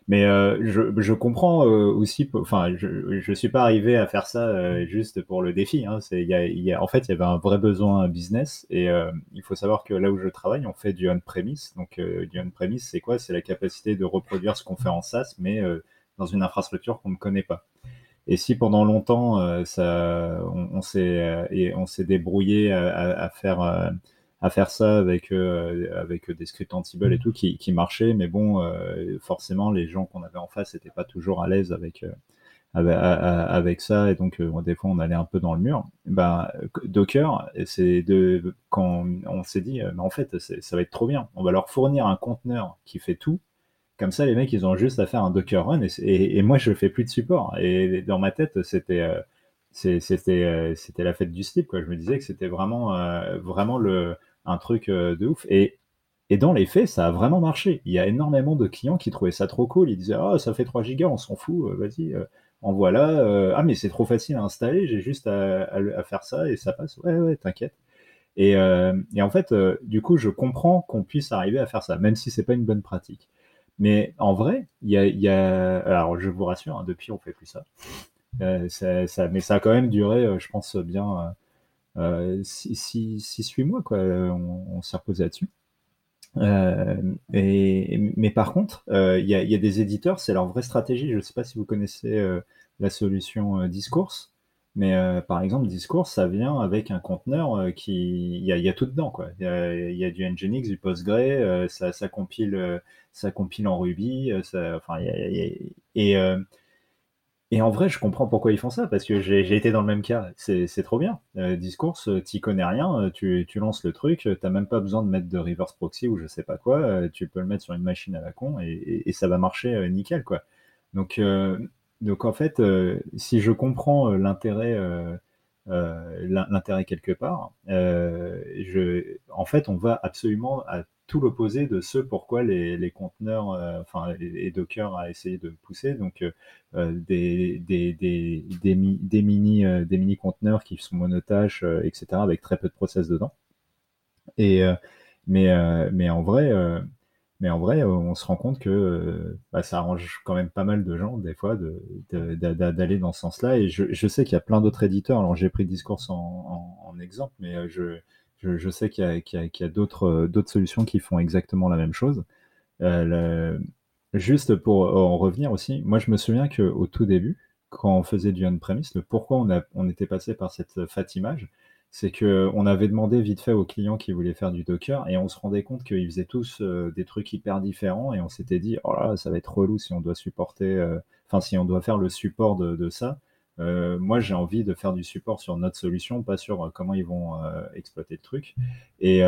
Mais euh, je, comprends euh, aussi, enfin, je, je suis pas arrivé à faire ça euh, juste pour le défi. Hein. En fait, il y avait un vrai besoin business et il faut savoir que là où je travaille, on fait du on-premise. Donc, du on-premise, c'est quoi? C'est la capacité de reproduire ce qu'on fait en SaaS, mais dans une infrastructure qu'on ne connaît pas. Et si pendant longtemps, ça, on, on s'est débrouillé à, à faire ça avec euh, des scripts Ansible et tout qui, marchaient, mais bon, euh, forcément les gens qu'on avait en face n'étaient pas toujours à l'aise avec euh, ça et donc des fois on allait un peu dans le mur. Ben, Docker, c'est quand on s'est dit, mais en fait ça va être trop bien, on va leur fournir un conteneur qui fait tout. Comme ça, les mecs, ils ont juste à faire un Docker run et, moi, je fais plus de support. Et dans ma tête, c'était c'était c'était la fête du slip quoi je me disais que c'était vraiment vraiment le un truc euh, de ouf. Et, et dans les faits, ça a vraiment marché. Il y a énormément de clients qui trouvaient ça trop cool. Ils disaient Ah, ça fait 3 gigas, on s'en fout, euh, vas-y, euh, en voilà. ah, mais c'est trop facile à installer, j'ai juste à, faire ça et ça passe. Ouais, ouais, t'inquiète. Et, et, en fait, du coup, je comprends qu'on puisse arriver à faire ça, même si c'est pas une bonne pratique. Mais en vrai, il y a, alors je vous rassure, hein, depuis on fait plus ça. ça. Mais ça a quand même duré, je pense bien 6-8 euh, mois, quoi. On, s'est reposé là-dessus. Euh, mais par contre, euh, il y, a des éditeurs, c'est leur vraie stratégie. Je ne sais pas si vous connaissez la solution Discourse, mais par exemple, Discourse, ça vient avec un conteneur qui, il y, a tout dedans, quoi. Il y, a, du Nginx, du Postgre, ça, ça, compile, ça compile en Ruby, enfin, et en vrai, je comprends pourquoi ils font ça, parce que j'ai été dans le même cas. C'est trop bien. Euh, discours, euh, tu connais rien, euh, tu, tu, lances le truc, tu n'as même pas besoin de mettre de reverse proxy ou je sais pas quoi. Euh, tu peux le mettre sur une machine à la con et, et, ça va marcher nickel, quoi. Donc, donc en fait, si je comprends l'intérêt l'intérêt quelque part, je, en fait, on va absolument à tout l'opposé de ce pourquoi les, conteneurs, euh, enfin, les, Docker a essayé de pousser. Donc, euh, euh, des, mini, des mini conteneurs qui sont monotâches, etc., avec très peu de process dedans. Et, mais en vrai, mais en vrai, on se rend compte que bah, ça arrange quand même pas mal de gens, des fois, d'aller dans ce sens-là. Et je, sais qu'il y a plein d'autres éditeurs. Alors, j'ai pris Discours en, exemple, mais je, je, sais qu'il y a, a, d'autres solutions qui font exactement la même chose. Euh, juste pour en revenir aussi, moi je me souviens qu'au tout début, quand on faisait du on-premise, pourquoi on, a, on était passé par cette fat c'est qu'on avait demandé vite fait aux clients qui voulaient faire du Docker et on se rendait compte qu'ils faisaient tous euh, des trucs hyper différents et on s'était dit, oh là, ça va être relou si on doit supporter, euh, enfin, si on doit faire le support de, ça. Euh, moi, j'ai envie de faire du support sur notre solution, pas sur comment ils vont exploiter le truc. Et,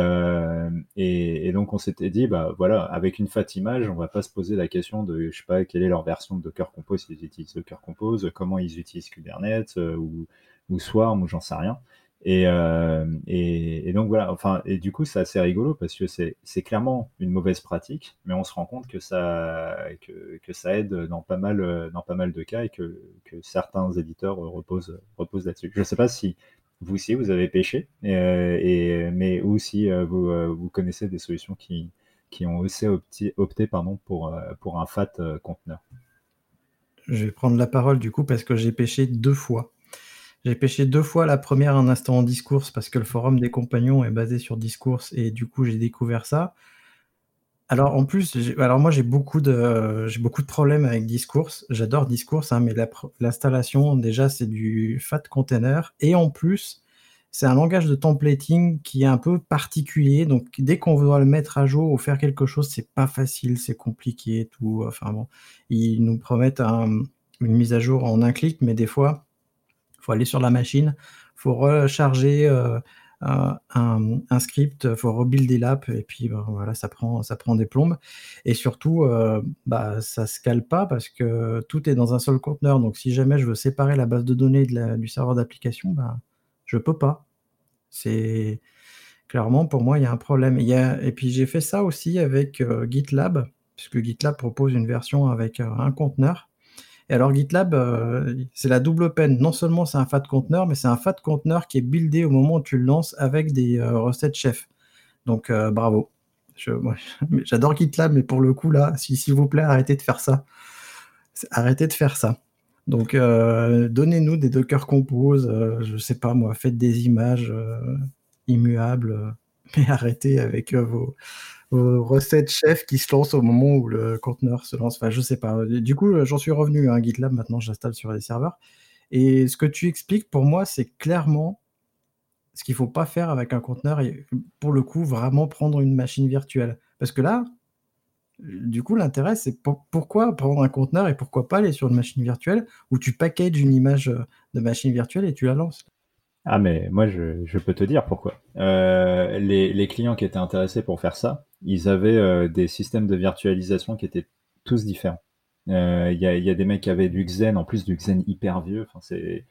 et, donc, on s'était dit, bah voilà, avec une fat image, on va pas se poser la question de, je sais pas, quelle est leur version de Docker Compose, s'ils utilisent Docker Compose, comment ils utilisent Kubernetes ou Swarm ou j'en sais rien. Et, euh, et, donc voilà, enfin, et du coup, c'est assez rigolo parce que c'est clairement une mauvaise pratique, mais on se rend compte que ça, que, ça aide dans pas, mal, dans pas mal de cas et que, que certains éditeurs reposent, reposent là-dessus. Je ne sais pas si vous aussi vous avez pêché, et, mais ou si euh, vous, euh, vous connaissez des solutions qui, qui ont aussi opté, opté pardon, pour, euh, pour un fat conteneur. Je vais prendre la parole du coup parce que j'ai pêché deux fois. J'ai pêché deux fois la première un instant en discours parce que le forum des compagnons est basé sur discours et du coup j'ai découvert ça. Alors en plus, alors moi j'ai beaucoup de j'ai beaucoup de problèmes avec discours. J'adore discours, hein, mais l'installation déjà c'est du fat container et en plus c'est un langage de templating qui est un peu particulier. Donc dès qu'on veut le mettre à jour ou faire quelque chose, c'est pas facile, c'est compliqué, tout. Enfin bon, ils nous promettent une mise à jour en un clic, mais des fois faut aller sur la machine, faut recharger euh, un, un, script, faut rebuilder l'app et puis ben, voilà, ça prend, des plombes. Et surtout, euh, bah, ça se cale pas parce que tout est dans un seul conteneur. Donc si jamais je veux séparer la base de données du serveur d'application, bah, je peux pas. C'est clairement pour moi il y a un problème. Et, puis j'ai fait ça aussi avec euh, GitLab puisque GitLab propose une version avec un conteneur. Et alors GitLab, c'est la double peine. Non seulement c'est un fat conteneur, mais c'est un fat conteneur qui est buildé au moment où tu le lances avec des recettes chef. Donc bravo. [LAUGHS] J'adore GitLab, mais pour le coup là, s'il vous plaît, arrêtez de faire ça. Arrêtez de faire ça. Donc, euh, donnez-nous des Docker Compose, euh, je sais pas moi, faites des images euh, immuables, [LAUGHS] mais arrêtez avec vos, recettes chef qui se lancent au moment où le conteneur se lance. Enfin, je sais pas. Du coup, j'en suis revenu à un GitLab, maintenant j'installe sur les serveurs. Et ce que tu expliques, pour moi, c'est clairement ce qu'il faut pas faire avec un conteneur et pour le coup, vraiment prendre une machine virtuelle. Parce que là, du coup, l'intérêt, c'est pourquoi prendre un conteneur et pourquoi pas aller sur une machine virtuelle où tu packages une image euh, de machine virtuelle et tu la lances? Ah, mais moi, je, peux te dire pourquoi. Euh, les, clients qui étaient intéressés pour faire ça, ils avaient euh, des systèmes de virtualisation qui étaient tous différents. Il y, a, des mecs qui avaient du Xen, en plus du Xen hyper vieux. Enfin, c'est,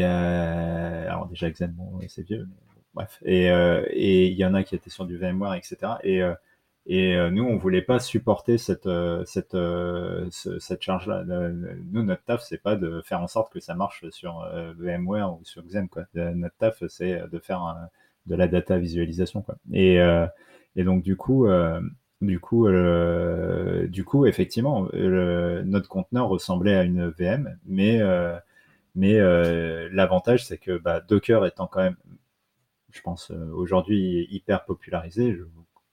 alors déjà Xen, bon, c'est vieux, bref. Et il y en a qui étaient sur du VMware, etc. Et et euh, nous, on voulait pas supporter cette euh, cette euh, cette charge-là. Nous, notre taf, c'est pas de faire en sorte que ça marche sur VMware ou sur Xen. Quoi. Notre taf, c'est de faire de la data visualisation. Quoi. Et et donc du coup, du coup, du coup, effectivement, notre conteneur ressemblait à une VM, mais mais l'avantage, c'est que bah, Docker étant quand même, je pense, aujourd'hui hyper popularisé, je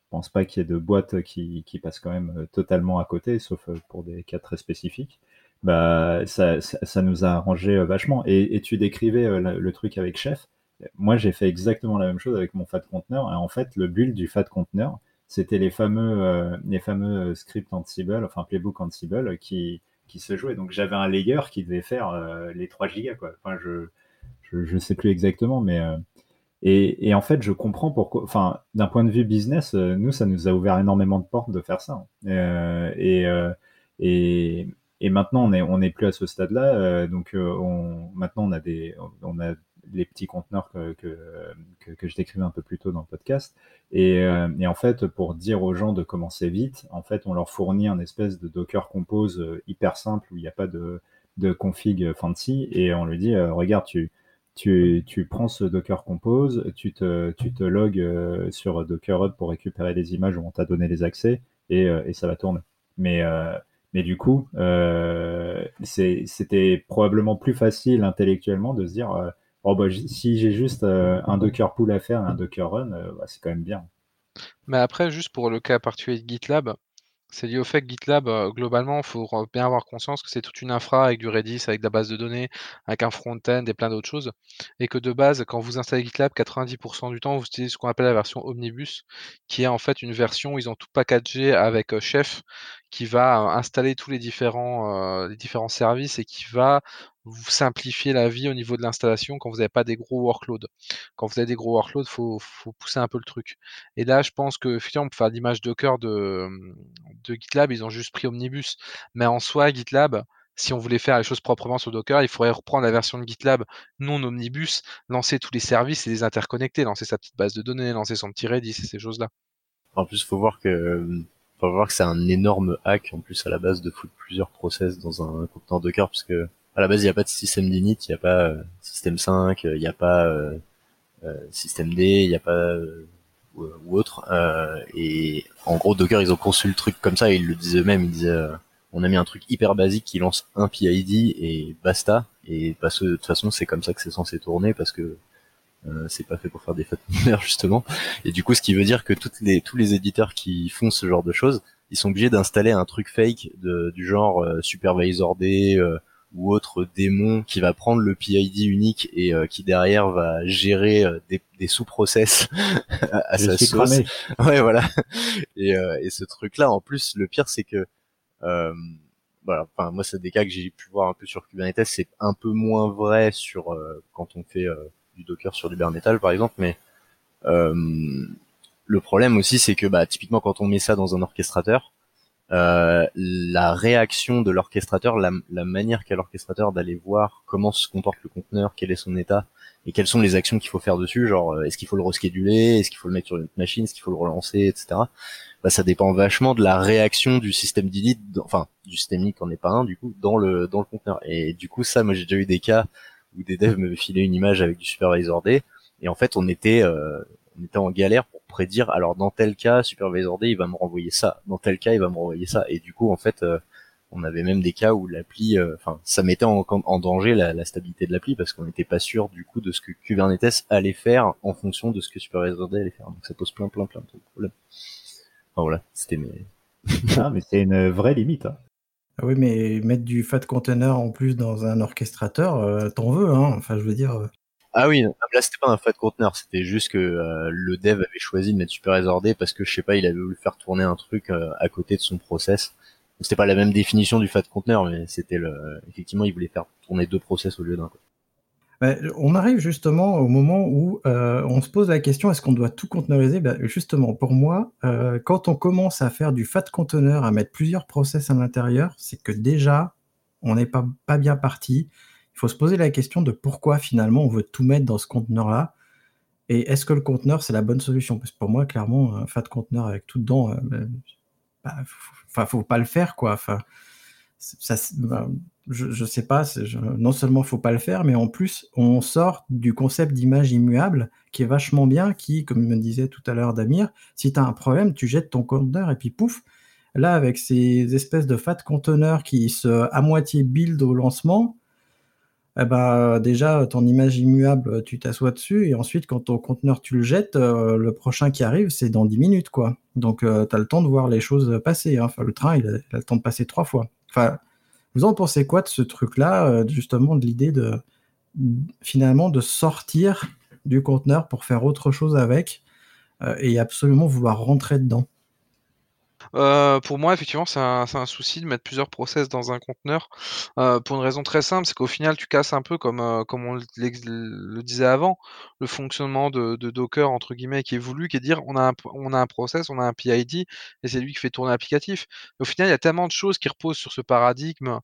pense pas qu'il y ait de boîtes qui, qui, passent quand même euh, totalement à côté, sauf euh, pour des cas très spécifiques. Bah, ça, ça, nous a arrangé euh, vachement. Et, tu décrivais le, truc avec Chef. Moi, j'ai fait exactement la même chose avec mon fat conteneur. Et en fait, le build du fat conteneur, c'était les fameux, les fameux scripts Ansible, enfin playbook Ansible, qui, qui se jouaient. Donc, j'avais un layer qui devait faire les 3 gigas. Enfin, je, je, je sais plus exactement, mais et, en fait, je comprends pourquoi. Enfin, d'un point de vue business, euh, nous, ça nous a ouvert énormément de portes de faire ça. Hein. Euh, euh, et, et, maintenant, on n'est on est plus à ce stade-là. donc, on, maintenant, on a des, on a les petits conteneurs que, que, que, je décrivais un peu plus tôt dans le podcast. Et, et, en fait, pour dire aux gens de commencer vite, en fait, on leur fournit un espèce de Docker Compose hyper simple où il n'y a pas de, de config fancy et on lui dit, regarde, tu tu, tu, prends ce Docker Compose, tu te, tu logs euh, sur Docker Hub pour récupérer les images où on t'a donné les accès et, euh, et, ça va tourner. Mais, euh, du coup, c'était probablement plus facile intellectuellement de se dire oh bah, si j'ai juste un Docker Pool à faire et un Docker Run, bah, c'est quand même bien. Mais après, juste pour le cas particulier de GitLab, c'est lié au fait que GitLab, globalement, il faut bien avoir conscience que c'est toute une infra avec du Redis, avec de la base de données, avec un front-end et plein d'autres choses. Et que de base, quand vous installez GitLab, 90% du temps, vous utilisez ce qu'on appelle la version Omnibus, qui est en fait une version où ils ont tout packagé avec Chef, qui va installer tous les différents, les différents services et qui va vous simplifier la vie au niveau de l'installation quand vous n'avez pas des gros workloads. Quand vous avez des gros workloads, faut, faut pousser un peu le truc. Et là, je pense que finalement, pour faire l'image Docker de, GitLab, ils ont juste pris Omnibus. Mais en soi, GitLab, si on voulait faire les choses proprement sur Docker, il faudrait reprendre la version de GitLab non Omnibus, lancer tous les services et les interconnecter, lancer sa petite base de données, lancer son petit Redis et ces choses-là. En plus, faut voir que faut voir que c'est un énorme hack en plus à la base de foutre plusieurs process dans un conteneur Docker parce à la base, il n'y a pas de système d'init, il n'y a pas euh, système 5, il n'y a pas euh, euh, système D, il n'y a pas ou, autre. et en gros, Docker, ils ont conçu le truc comme ça, ils le disaient eux-mêmes, ils disaient on a mis un truc hyper basique qui lance un PID et basta. Et parce que de toute façon, c'est comme ça que c'est censé tourner parce que c'est pas fait pour faire des fêtes [LAUGHS] justement. Et du coup, ce qui veut dire que toutes les, tous les éditeurs qui font ce genre de choses, ils sont obligés d'installer un truc fake de, du genre supervisor D, ou autre démon qui va prendre le PID unique et euh, qui derrière va gérer euh, des, des sous-process [LAUGHS] à, sa sauce. [LAUGHS] Ouais, voilà. Et, euh, et ce truc-là, en plus, le pire, c'est que voilà, enfin moi c'est des cas que j'ai pu voir un peu sur Kubernetes, c'est un peu moins vrai sur quand on fait du Docker sur du bare metal par exemple, mais le problème aussi c'est que bah typiquement quand on met ça dans un orchestrateur, euh, la réaction de l'orchestrateur, la, la, manière qu'a l'orchestrateur d'aller voir comment se comporte le conteneur, quel est son état et quelles sont les actions qu'il faut faire dessus, genre euh, est-ce qu'il faut le rescheduler, est-ce qu'il faut le mettre sur une machine, est-ce qu'il faut le relancer, etc. Bah, ça dépend vachement de la réaction du système d'init, enfin du système init en est pas un du coup dans le dans le conteneur. Et du coup ça, moi j'ai déjà eu des cas où des devs me filaient une image avec du supervisor D et en fait on était euh, on était en galère pour prédire. Alors dans tel cas supervisor D il va me renvoyer ça. Dans tel cas il va me renvoyer ça. Et du coup en fait euh, on avait même des cas où l'appli euh, enfin ça mettait en, en danger la, la stabilité de l'appli parce qu'on n'était pas sûr du coup de ce que Kubernetes allait faire en fonction de ce que supervisor D allait faire. Donc ça pose plein plein plein de problèmes. Enfin, voilà c'était mes [LAUGHS] ah, mais c'est une vraie limite hein. Ah oui, mais mettre du fat container en plus dans un orchestrateur, euh, t'en veux, hein. Enfin, je veux dire. Ah oui, là c'était pas un fat conteneur, c'était juste que euh, le dev avait choisi de mettre super D parce que je sais pas, il avait voulu faire tourner un truc euh, à côté de son process. C'était pas la même définition du fat conteneur, mais c'était effectivement il voulait faire tourner deux process au lieu d'un. On arrive justement au moment où euh, on se pose la question est-ce qu'on doit tout conteneuriser bah, Justement, pour moi, quand on commence à faire du fat conteneur, à mettre plusieurs process à l'intérieur, c'est que déjà on n'est pas bien parti il faut se poser la question de pourquoi finalement on veut tout mettre dans ce conteneur-là. Et est-ce que le conteneur, c'est la bonne solution? Parce que pour moi, clairement, un fat conteneur avec tout dedans, euh, ben, bah, faut pas le faire, quoi. Enfin, ben, je, je sais pas, non seulement faut pas le faire, mais en plus, on sort du concept d'image immuable qui est vachement bien, qui, comme me disait tout à l'heure Damir, si tu as un problème, tu jettes ton conteneur et puis pouf. Là, avec ces espèces de fat conteneurs qui se à moitié build au lancement, eh ben, déjà, ton image immuable, tu t'assois dessus, et ensuite, quand ton conteneur, tu le jettes, euh, le prochain qui arrive, c'est dans 10 minutes, quoi. Donc, euh, tu as le temps de voir les choses passer. Hein. Enfin, le train, il a, le temps de passer trois fois. Enfin, vous en pensez quoi de ce truc-là, euh, justement, de l'idée de, finalement, de sortir du conteneur pour faire autre chose avec, et absolument vouloir rentrer dedans? Euh, pour moi, effectivement, c'est un, un, souci de mettre plusieurs process dans un conteneur euh, pour une raison très simple, c'est qu'au final, tu casses un peu, comme, euh, comme on le disait avant, le fonctionnement de, de, Docker, entre guillemets, qui est voulu, qui est dire on a, un, on a un process, on a un PID, et c'est lui qui fait tourner l'applicatif. Au final, il y a tellement de choses qui reposent sur ce paradigme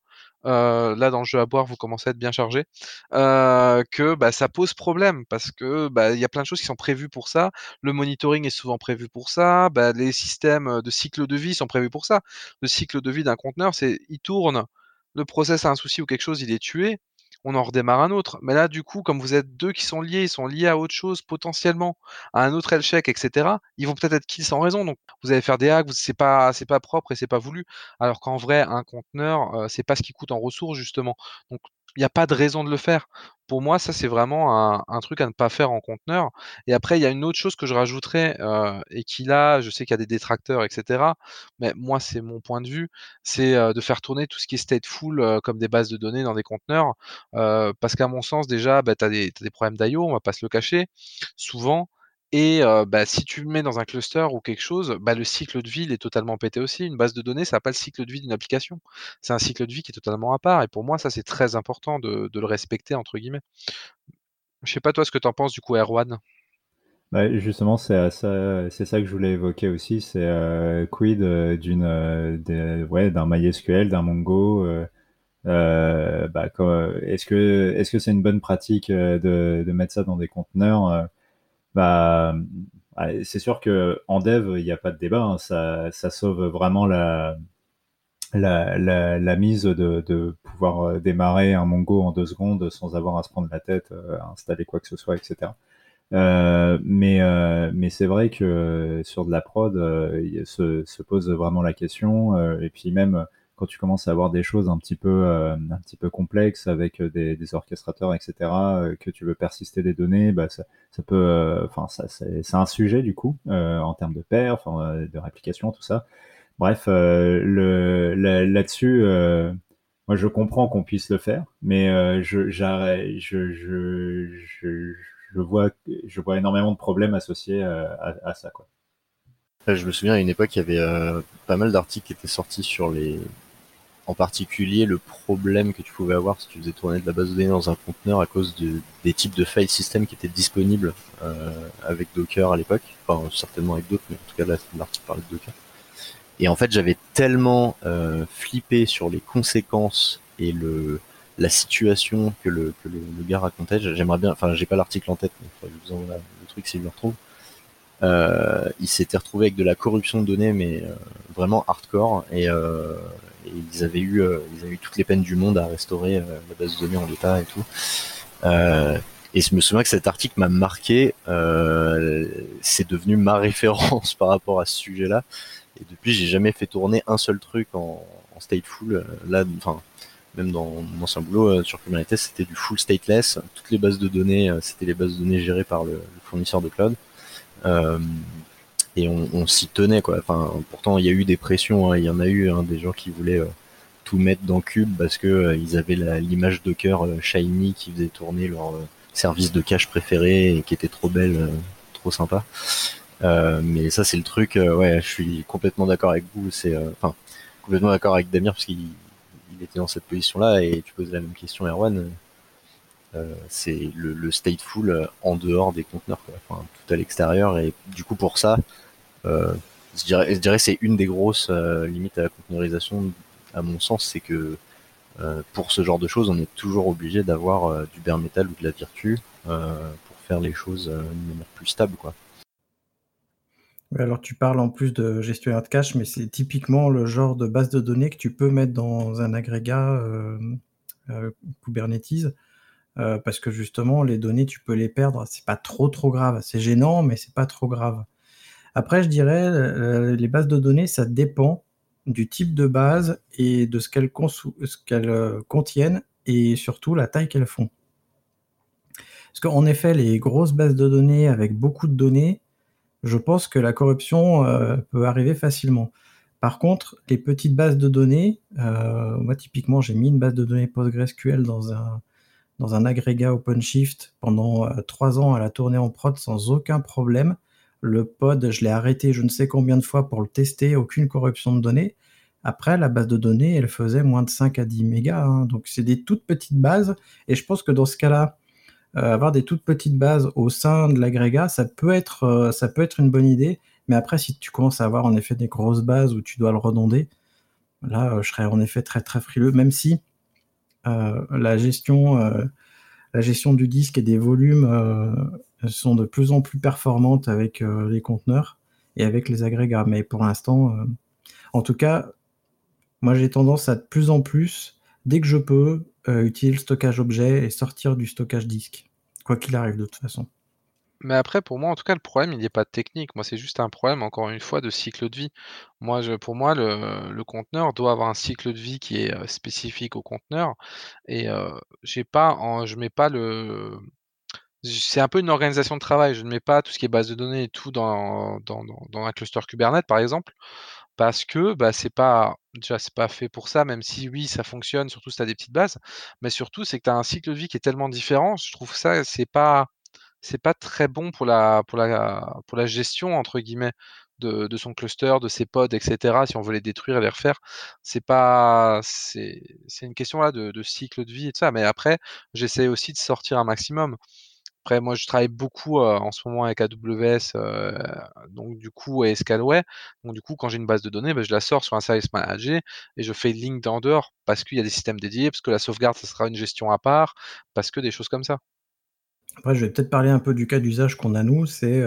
euh, là dans le jeu à boire vous commencez à être bien chargé, euh, que bah, ça pose problème parce que bah, il y a plein de choses qui sont prévues pour ça. Le monitoring est souvent prévu pour ça. Bah, les systèmes de cycle de vie sont prévus pour ça. Le cycle de vie d'un conteneur, c'est il tourne, le process a un souci ou quelque chose, il est tué on en redémarre un autre. Mais là, du coup, comme vous êtes deux qui sont liés, ils sont liés à autre chose potentiellement, à un autre échec, etc. Ils vont peut-être être kills sans raison. Donc, vous allez faire des hacks, c'est pas, c'est pas propre et c'est pas voulu. Alors qu'en vrai, un conteneur, euh, c'est pas ce qui coûte en ressources justement. Donc, n'y a pas de raison de le faire. Pour moi, ça, c'est vraiment un, un, truc à ne pas faire en conteneur. Et après, il y a une autre chose que je rajouterais, euh, et qui là, je sais qu'il y a des détracteurs, etc. Mais moi, c'est mon point de vue, c'est euh, de faire tourner tout ce qui est stateful euh, comme des bases de données dans des conteneurs. Parce qu'à mon sens, déjà, bah, tu as, des problèmes d'IO, on va pas se le cacher, souvent. Et bah, si tu le mets dans un cluster ou quelque chose, bah, le cycle de vie il est totalement pété aussi. Une base de données, ça n'a pas le cycle de vie d'une application. C'est un cycle de vie qui est totalement à part. Et pour moi, ça, c'est très important de, le respecter, entre guillemets. Je sais pas toi ce que tu en penses du coup, Erwan? Bah, justement, c'est ça, que je voulais évoquer aussi. C'est quid d'une, ouais, d'un MySQL, d'un Mongo. bah, est-ce que est-ce que c'est une bonne pratique de mettre ça dans des conteneurs bah, c'est sûr que en dev, il n'y a pas de débat. Hein. ça, ça, sauve vraiment la, la, la, mise de, de, pouvoir euh, démarrer un Mongo en deux secondes sans avoir à se prendre la tête, euh, à installer quoi que ce soit, etc. Euh, mais mais c'est vrai que sur de la prod, euh, se, se, pose vraiment la question. et puis même quand tu commences à avoir des choses un petit peu, euh, un petit peu complexes avec euh, des, orchestrateurs, etc., euh, que tu veux persister des données, bah, ça, ça peut, enfin, ça, c'est un sujet du coup en termes de perf, de réplication, tout ça. Bref, le, là-dessus, moi, je comprends qu'on puisse le faire, mais je, je, je, je, je, vois, je vois énormément de problèmes associés à, à ça, quoi. Je me souviens à une époque, il y avait pas mal d'articles qui étaient sortis sur les, en particulier le problème que tu pouvais avoir si tu faisais tourner de la base de données dans un conteneur à cause de, des types de file system qui étaient disponibles euh, avec Docker à l'époque, enfin certainement avec d'autres, mais en tout cas là l'article parlait de Docker. Et en fait, j'avais tellement euh, flippé sur les conséquences et le la situation que le, que le, gars racontait. J'aimerais bien, enfin, j'ai pas l'article en tête, mais je vous envoie le truc si je le retrouve. Euh, il s'était retrouvé avec de la corruption de données, mais euh, vraiment hardcore, et, euh, ils avaient eu, euh, ils avaient eu toutes les peines du monde à restaurer euh, la base de données en l'état et tout. et je me souviens que cet article m'a marqué. c'est devenu ma [LAUGHS] référence par rapport à ce sujet-là. Et depuis, j'ai jamais fait tourner un seul truc en, stateful. Là, enfin, même dans mon ancien boulot euh, sur Kubernetes, c'était du full stateless. Toutes les bases de données, euh, c'était les bases de données gérées par le, fournisseur de cloud. Euh, et on, s'y tenait quoi. Enfin, pourtant il y a eu des pressions. Hein. Il y en a eu hein, des gens qui voulaient tout mettre dans Cube parce que ils avaient l'image Docker shiny qui faisait tourner leur service de cache préféré et qui était trop belle, trop sympa. mais ça c'est le truc. ouais, je suis complètement d'accord avec vous. C'est enfin complètement d'accord avec Damir parce qu'il il était dans cette position-là et tu poses la même question, Erwan. Euh, c'est le, stateful euh, en dehors des conteneurs, Enfin, tout à l'extérieur. Et du coup, pour ça, euh, je dirais, je dirais c'est une des grosses limites à la conteneurisation, à mon sens, c'est que pour ce genre de choses, on est toujours obligé d'avoir du bare metal ou de la virtu pour faire les choses d'une manière plus stable, quoi. Alors tu parles en plus de gestionnaire de cache, mais c'est typiquement le genre de base de données que tu peux mettre dans un agrégat euh, euh, Kubernetes, euh, parce que justement les données tu peux les perdre, c'est pas trop trop grave, c'est gênant, mais c'est pas trop grave. Après, je dirais les bases de données, ça dépend du type de base et de ce qu'elles contiennent et surtout la taille qu'elles font. Parce qu'en effet, les grosses bases de données avec beaucoup de données, je pense que la corruption euh, peut arriver facilement. Par contre, les petites bases de données, euh, moi typiquement j'ai mis une base de données PostgreSQL dans un, dans un agrégat OpenShift pendant euh, trois ans à la tournée en prod sans aucun problème. Le pod, je l'ai arrêté je ne sais combien de fois pour le tester, aucune corruption de données. Après, la base de données, elle faisait moins de 5 à 10 mégas. Hein. donc c'est des toutes petites bases. Et je pense que dans ce cas-là, euh, avoir des toutes petites bases au sein de l'agrégat, ça peut être euh, ça peut être une bonne idée. Mais après, si tu commences à avoir en effet des grosses bases où tu dois le redonder, là, euh, je serais en effet très très frileux, même si la gestion du disque et des volumes sont de plus en plus performantes avec les conteneurs et avec les agrégats. Mais pour l'instant, en tout cas, moi j'ai tendance à de plus en plus, dès que je peux, euh, utile stockage objet et sortir du stockage disque. Quoi qu'il arrive de toute façon. Mais après, pour moi, en tout cas, le problème, il n'est pas technique. Moi, c'est juste un problème, encore une fois, de cycle de vie. Moi, je, pour moi, le, conteneur doit avoir un cycle de vie qui est euh, spécifique au conteneur. Et euh, j'ai pas, en, je mets pas le. C'est un peu une organisation de travail. Je ne mets pas tout ce qui est base de données et tout dans, dans, un cluster Kubernetes, par exemple parce que bah, c'est pas déjà c'est pas fait pour ça, même si oui ça fonctionne, surtout si tu as des petites bases, mais surtout c'est que tu as un cycle de vie qui est tellement différent, je trouve ça c'est pas c'est pas très bon pour la pour la pour la gestion entre guillemets de, de son cluster, de ses pods, etc. Si on veut les détruire et les refaire, c'est pas c'est une question là de, de cycle de vie et tout ça. Mais après, j'essaie aussi de sortir un maximum. Après, moi, je travaille beaucoup en ce moment avec AWS, donc du coup, et Scalway. Donc du coup, quand j'ai une base de données, bah, je la sors sur un service manager et je fais link en dehors parce qu'il y a des systèmes dédiés, parce que la sauvegarde, ça sera une gestion à part, parce que des choses comme ça. Après, je vais peut-être parler un peu du cas d'usage qu'on a nous. C'est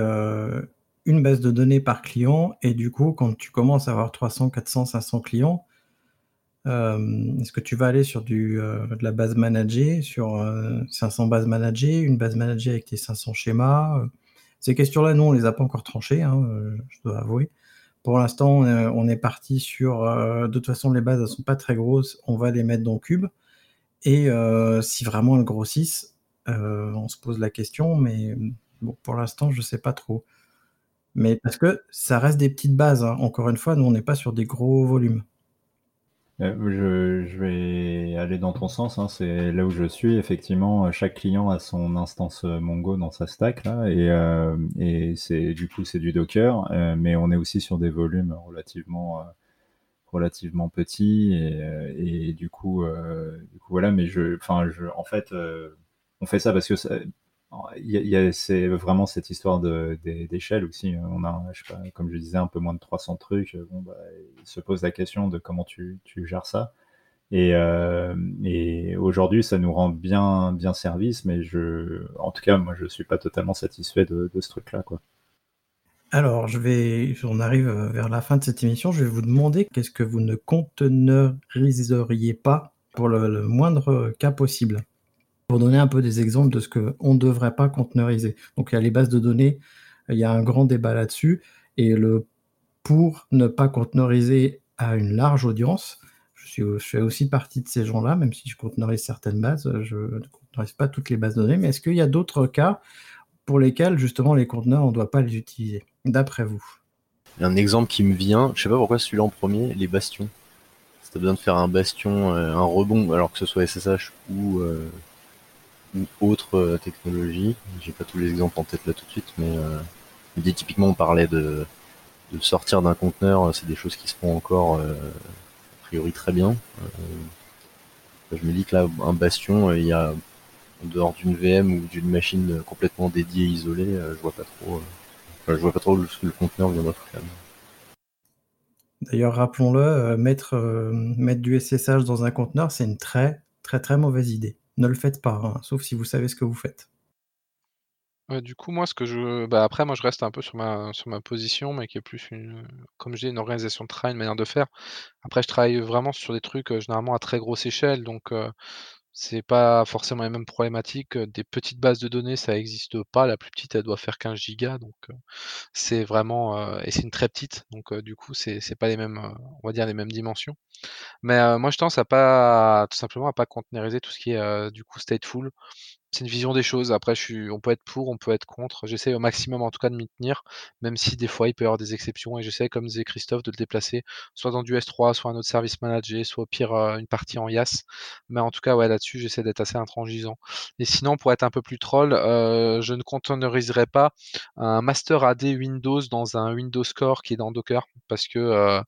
une base de données par client et du coup, quand tu commences à avoir 300, 400, 500 clients, euh, est-ce que tu vas aller sur du, euh, de la base managée, sur 500 euh, bases managées, une base managée avec tes 500 schémas Ces questions-là, nous, on les a pas encore tranchées, hein, je dois avouer. Pour l'instant, on est parti sur, de toute façon, les bases, elles sont pas très grosses, on va les mettre dans Cube. Et si vraiment elles grossissent, on se pose la question, mais pour l'instant, je sais pas trop. Mais parce que ça reste des petites bases, hein. Encore une fois, nous, on n'est pas sur des gros volumes. Euh, je, vais aller dans ton sens, hein. c'est là où je suis. Effectivement, chaque client a son instance euh, Mongo dans sa stack là, et, euh, et c'est du coup c'est du Docker, mais on est aussi sur des volumes relativement relativement petits et, du coup du coup voilà. Mais je, enfin je, en fait, on fait ça parce que c'est vraiment cette histoire d'échelle aussi. On a, je sais pas, comme je disais, un peu moins de 300 trucs. Bon, bah, il se pose la question de comment tu, gères ça. Et, euh, et aujourd'hui, ça nous rend bien, bien service, mais je, en tout cas, moi, je suis pas totalement satisfait de, de ce truc-là, quoi. Alors, on arrive vers la fin de cette émission. Je vais vous demander qu'est-ce que vous ne conteneuriseriez pas pour le, moindre cas possible. Donner un peu des exemples de ce qu'on ne devrait pas conteneuriser. Donc, il y a les bases de données, il y a un grand débat là-dessus. Et le pour ne pas conteneuriser à une large audience, je, fais aussi partie de ces gens-là, même si je conteneurise certaines bases, je ne conteneurise pas toutes les bases de données. Mais est-ce qu'il y a d'autres cas pour lesquels, justement, les conteneurs, on ne doit pas les utiliser, d'après vous? Un exemple qui me vient, je sais pas pourquoi celui-là en premier, les bastions. Si tu as besoin de faire un bastion, euh, un rebond, alors que ce soit SSH ou, euh, ou autre euh, technologie, j'ai pas tous les exemples en tête là tout de suite, mais typiquement on parlait de, sortir d'un conteneur, c'est des choses qui se font encore très bien. Euh, je me dis que là, un bastion, euh, il y a en dehors d'une VM ou d'une machine complètement dédiée, isolée, euh, je vois pas trop. je vois pas trop ce que le conteneur viendra faire. D'ailleurs, rappelons-le, mettre, mettre du SSH dans un conteneur, c'est une très très très mauvaise idée. Ne le faites pas, hein, sauf si vous savez ce que vous faites du coup, moi, ce que je bah, après, moi, je reste un peu sur ma position, mais qui est plus une, comme j'ai une organisation de travail, une manière de faire. Après, je travaille vraiment sur des trucs, généralement à très grosse échelle, donc c'est pas forcément les mêmes problématiques. Des petites bases de données, ça existe pas. La plus petite, elle doit faire 15 gigas, donc c'est vraiment, et c'est une très petite, donc du coup, c'est c'est pas les mêmes, on va dire les mêmes dimensions. Mais moi, je tends à pas tout simplement à pas containeriser tout ce qui est, du coup stateful c'est une vision des choses. Après, je suis, on peut être pour, on peut être contre. J'essaie au maximum, en tout cas, de m'y tenir, même si des fois il peut y avoir des exceptions. Et j'essaie, comme disait Christophe, de le déplacer soit dans du S3, soit un autre service manager, soit au pire euh, une partie en YAS. Mais en tout cas, ouais, là-dessus, j'essaie d'être assez intransigeant. Et sinon, pour être un peu plus troll, euh, je ne containeriserai pas un master AD Windows dans un Windows Core qui est dans Docker, parce que euh,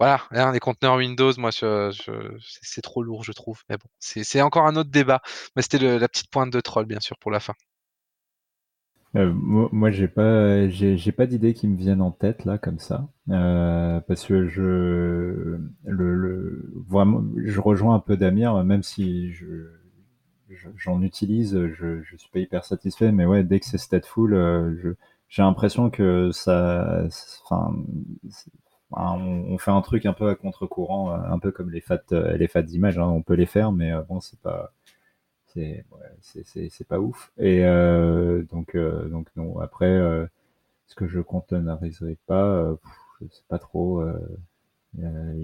voilà, les conteneurs Windows, moi, c'est trop lourd, je trouve. Mais bon, c'est encore un autre débat. Mais c'était la petite pointe de troll, bien sûr, pour la fin. Euh, moi, j'ai pas, j'ai pas d'idées qui me viennent en tête là comme ça, euh, parce que je, le, vraiment, je rejoins un peu Damien, même si je, j'en utilise, je, je suis pas hyper satisfait, mais ouais, dès que c'est stateful, euh, j'ai l'impression que ça, on, fait un truc un peu à contre-courant, euh, un peu comme les fat, euh, les. Hein. on peut les faire, mais euh, bon, c'est pas, c'est, pas ouf. Et donc, non. Après, ce que je containeriserai pas, je sais pas trop.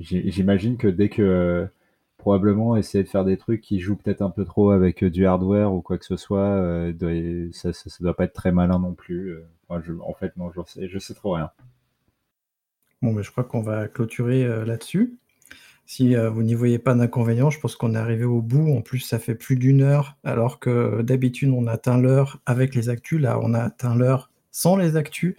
j'imagine que dès que probablement essayer de faire des trucs qui jouent peut-être un peu trop avec du hardware ou quoi que ce soit, ça, ça, doit pas être très malin non plus. en fait, non, je sais, je sais trop rien. Bon, mais je crois qu'on va clôturer euh, là-dessus. Si euh, vous n'y voyez pas d'inconvénient, je pense qu'on est arrivé au bout. En plus, ça fait plus d'une heure, alors que d'habitude, on atteint l'heure avec les actus. Là, on atteint l'heure sans les actus.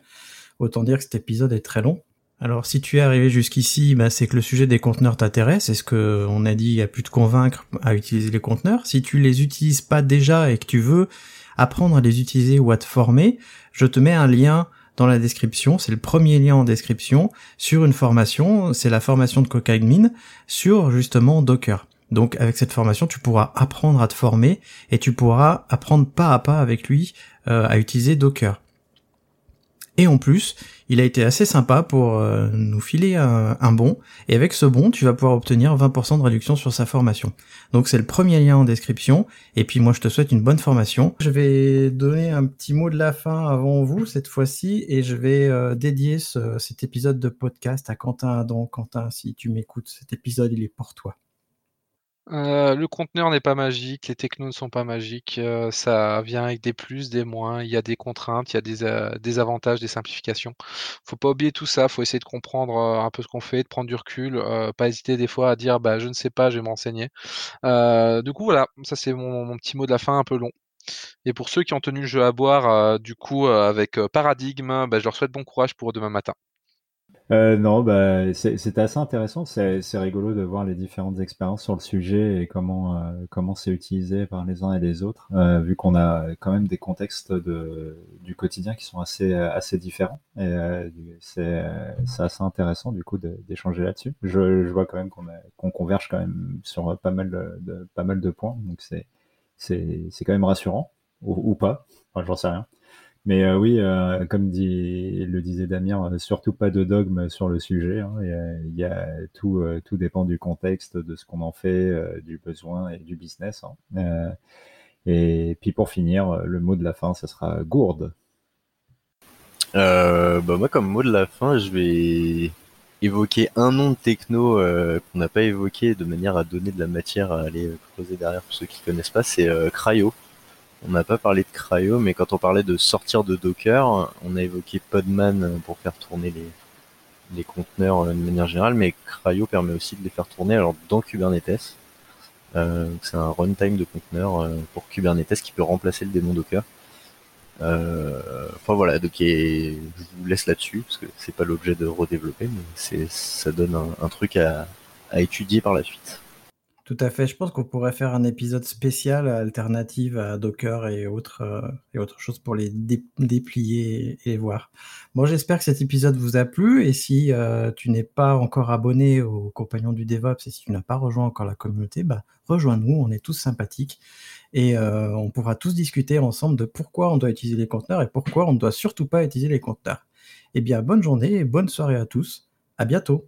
Autant dire que cet épisode est très long. Alors, si tu es arrivé jusqu'ici, bah, c'est que le sujet des conteneurs t'intéresse. C'est ce qu'on a dit, il a plus de convaincre à utiliser les conteneurs? Si tu les utilises pas déjà et que tu veux apprendre à les utiliser ou à te former, je te mets un lien dans la description. C'est le premier lien en description sur une formation. C'est la formation de Cocaadmin sur justement Docker. Donc avec cette formation, tu pourras apprendre à te former et tu pourras apprendre pas à pas avec lui euh, à utiliser Docker. Et en plus, il a été assez sympa pour euh, nous filer un, bon. Et avec ce bon, tu vas pouvoir obtenir 20% de réduction sur sa formation. Donc c'est le premier lien en description. Et puis moi, je te souhaite une bonne formation. Je vais donner un petit mot de la fin avant vous cette fois-ci. Et je vais euh, dédier cet épisode de podcast à Quentin. Donc Quentin, si tu m'écoutes, cet épisode, il est pour toi. Euh, le conteneur n'est pas magique, les technos ne sont pas magiques, euh, ça vient avec des plus, des moins, il y a des contraintes, il y a des, euh, des avantages, des simplifications. Faut pas oublier tout ça, faut essayer de comprendre un peu ce qu'on fait, de prendre du recul, pas hésiter des fois à dire bah je ne sais pas, je vais m'enseigner. du coup voilà, ça c'est mon, petit mot de la fin un peu long. Et pour ceux qui ont tenu le jeu à boire, du coup avec Paradigme, bah, je leur souhaite bon courage pour demain matin. Euh, non, bah, c'était assez intéressant. C'est rigolo de voir les différentes expériences sur le sujet et comment euh, comment c'est utilisé par les uns et les autres, euh, vu qu'on a quand même des contextes de, du quotidien qui sont assez assez différents. Et c'est assez intéressant du coup d'échanger là-dessus. Je, je, vois quand même qu'on qu'on converge quand même sur pas mal de, pas mal de points, donc c'est c'est quand même rassurant ou, ou pas. Enfin, j'en sais rien. Mais euh, oui, euh, comme dit, le disait Damien, euh, surtout pas de dogme sur le sujet. Hein. Y a, tout, tout dépend du contexte, de ce qu'on en fait, du besoin et du business. Hein. et puis pour finir, le mot de la fin, ce sera gourde. bah moi, comme mot de la fin, je vais évoquer un nom de techno qu'on n'a pas évoqué de manière à donner de la matière à aller creuser derrière pour ceux qui connaissent pas, c'est Cryo. On n'a pas parlé de Cryo, mais quand on parlait de sortir de Docker, on a évoqué Podman pour faire tourner les, les conteneurs euh, de manière générale, mais Cryo permet aussi de les faire tourner alors dans Kubernetes. Euh, c'est un runtime de conteneurs euh, pour Kubernetes qui peut remplacer le démon Docker. enfin voilà, donc je vous laisse là-dessus parce que c'est pas l'objet de redévelopper, mais c'est ça donne un, truc à étudier par la suite. Tout à fait. Je pense qu'on pourrait faire un épisode spécial alternative à Docker et autres, euh, et autres choses pour les déplier et, voir. Moi, j'espère que cet épisode vous a plu. Et si euh, tu n'es pas encore abonné aux compagnons du DevOps et si tu n'as pas rejoint encore la communauté, bah, rejoins-nous. On est tous sympathiques. Et euh, on pourra tous discuter ensemble de pourquoi on doit utiliser les conteneurs et pourquoi on ne doit surtout pas utiliser les conteneurs. Eh bien, bonne journée et bonne soirée à tous. À bientôt.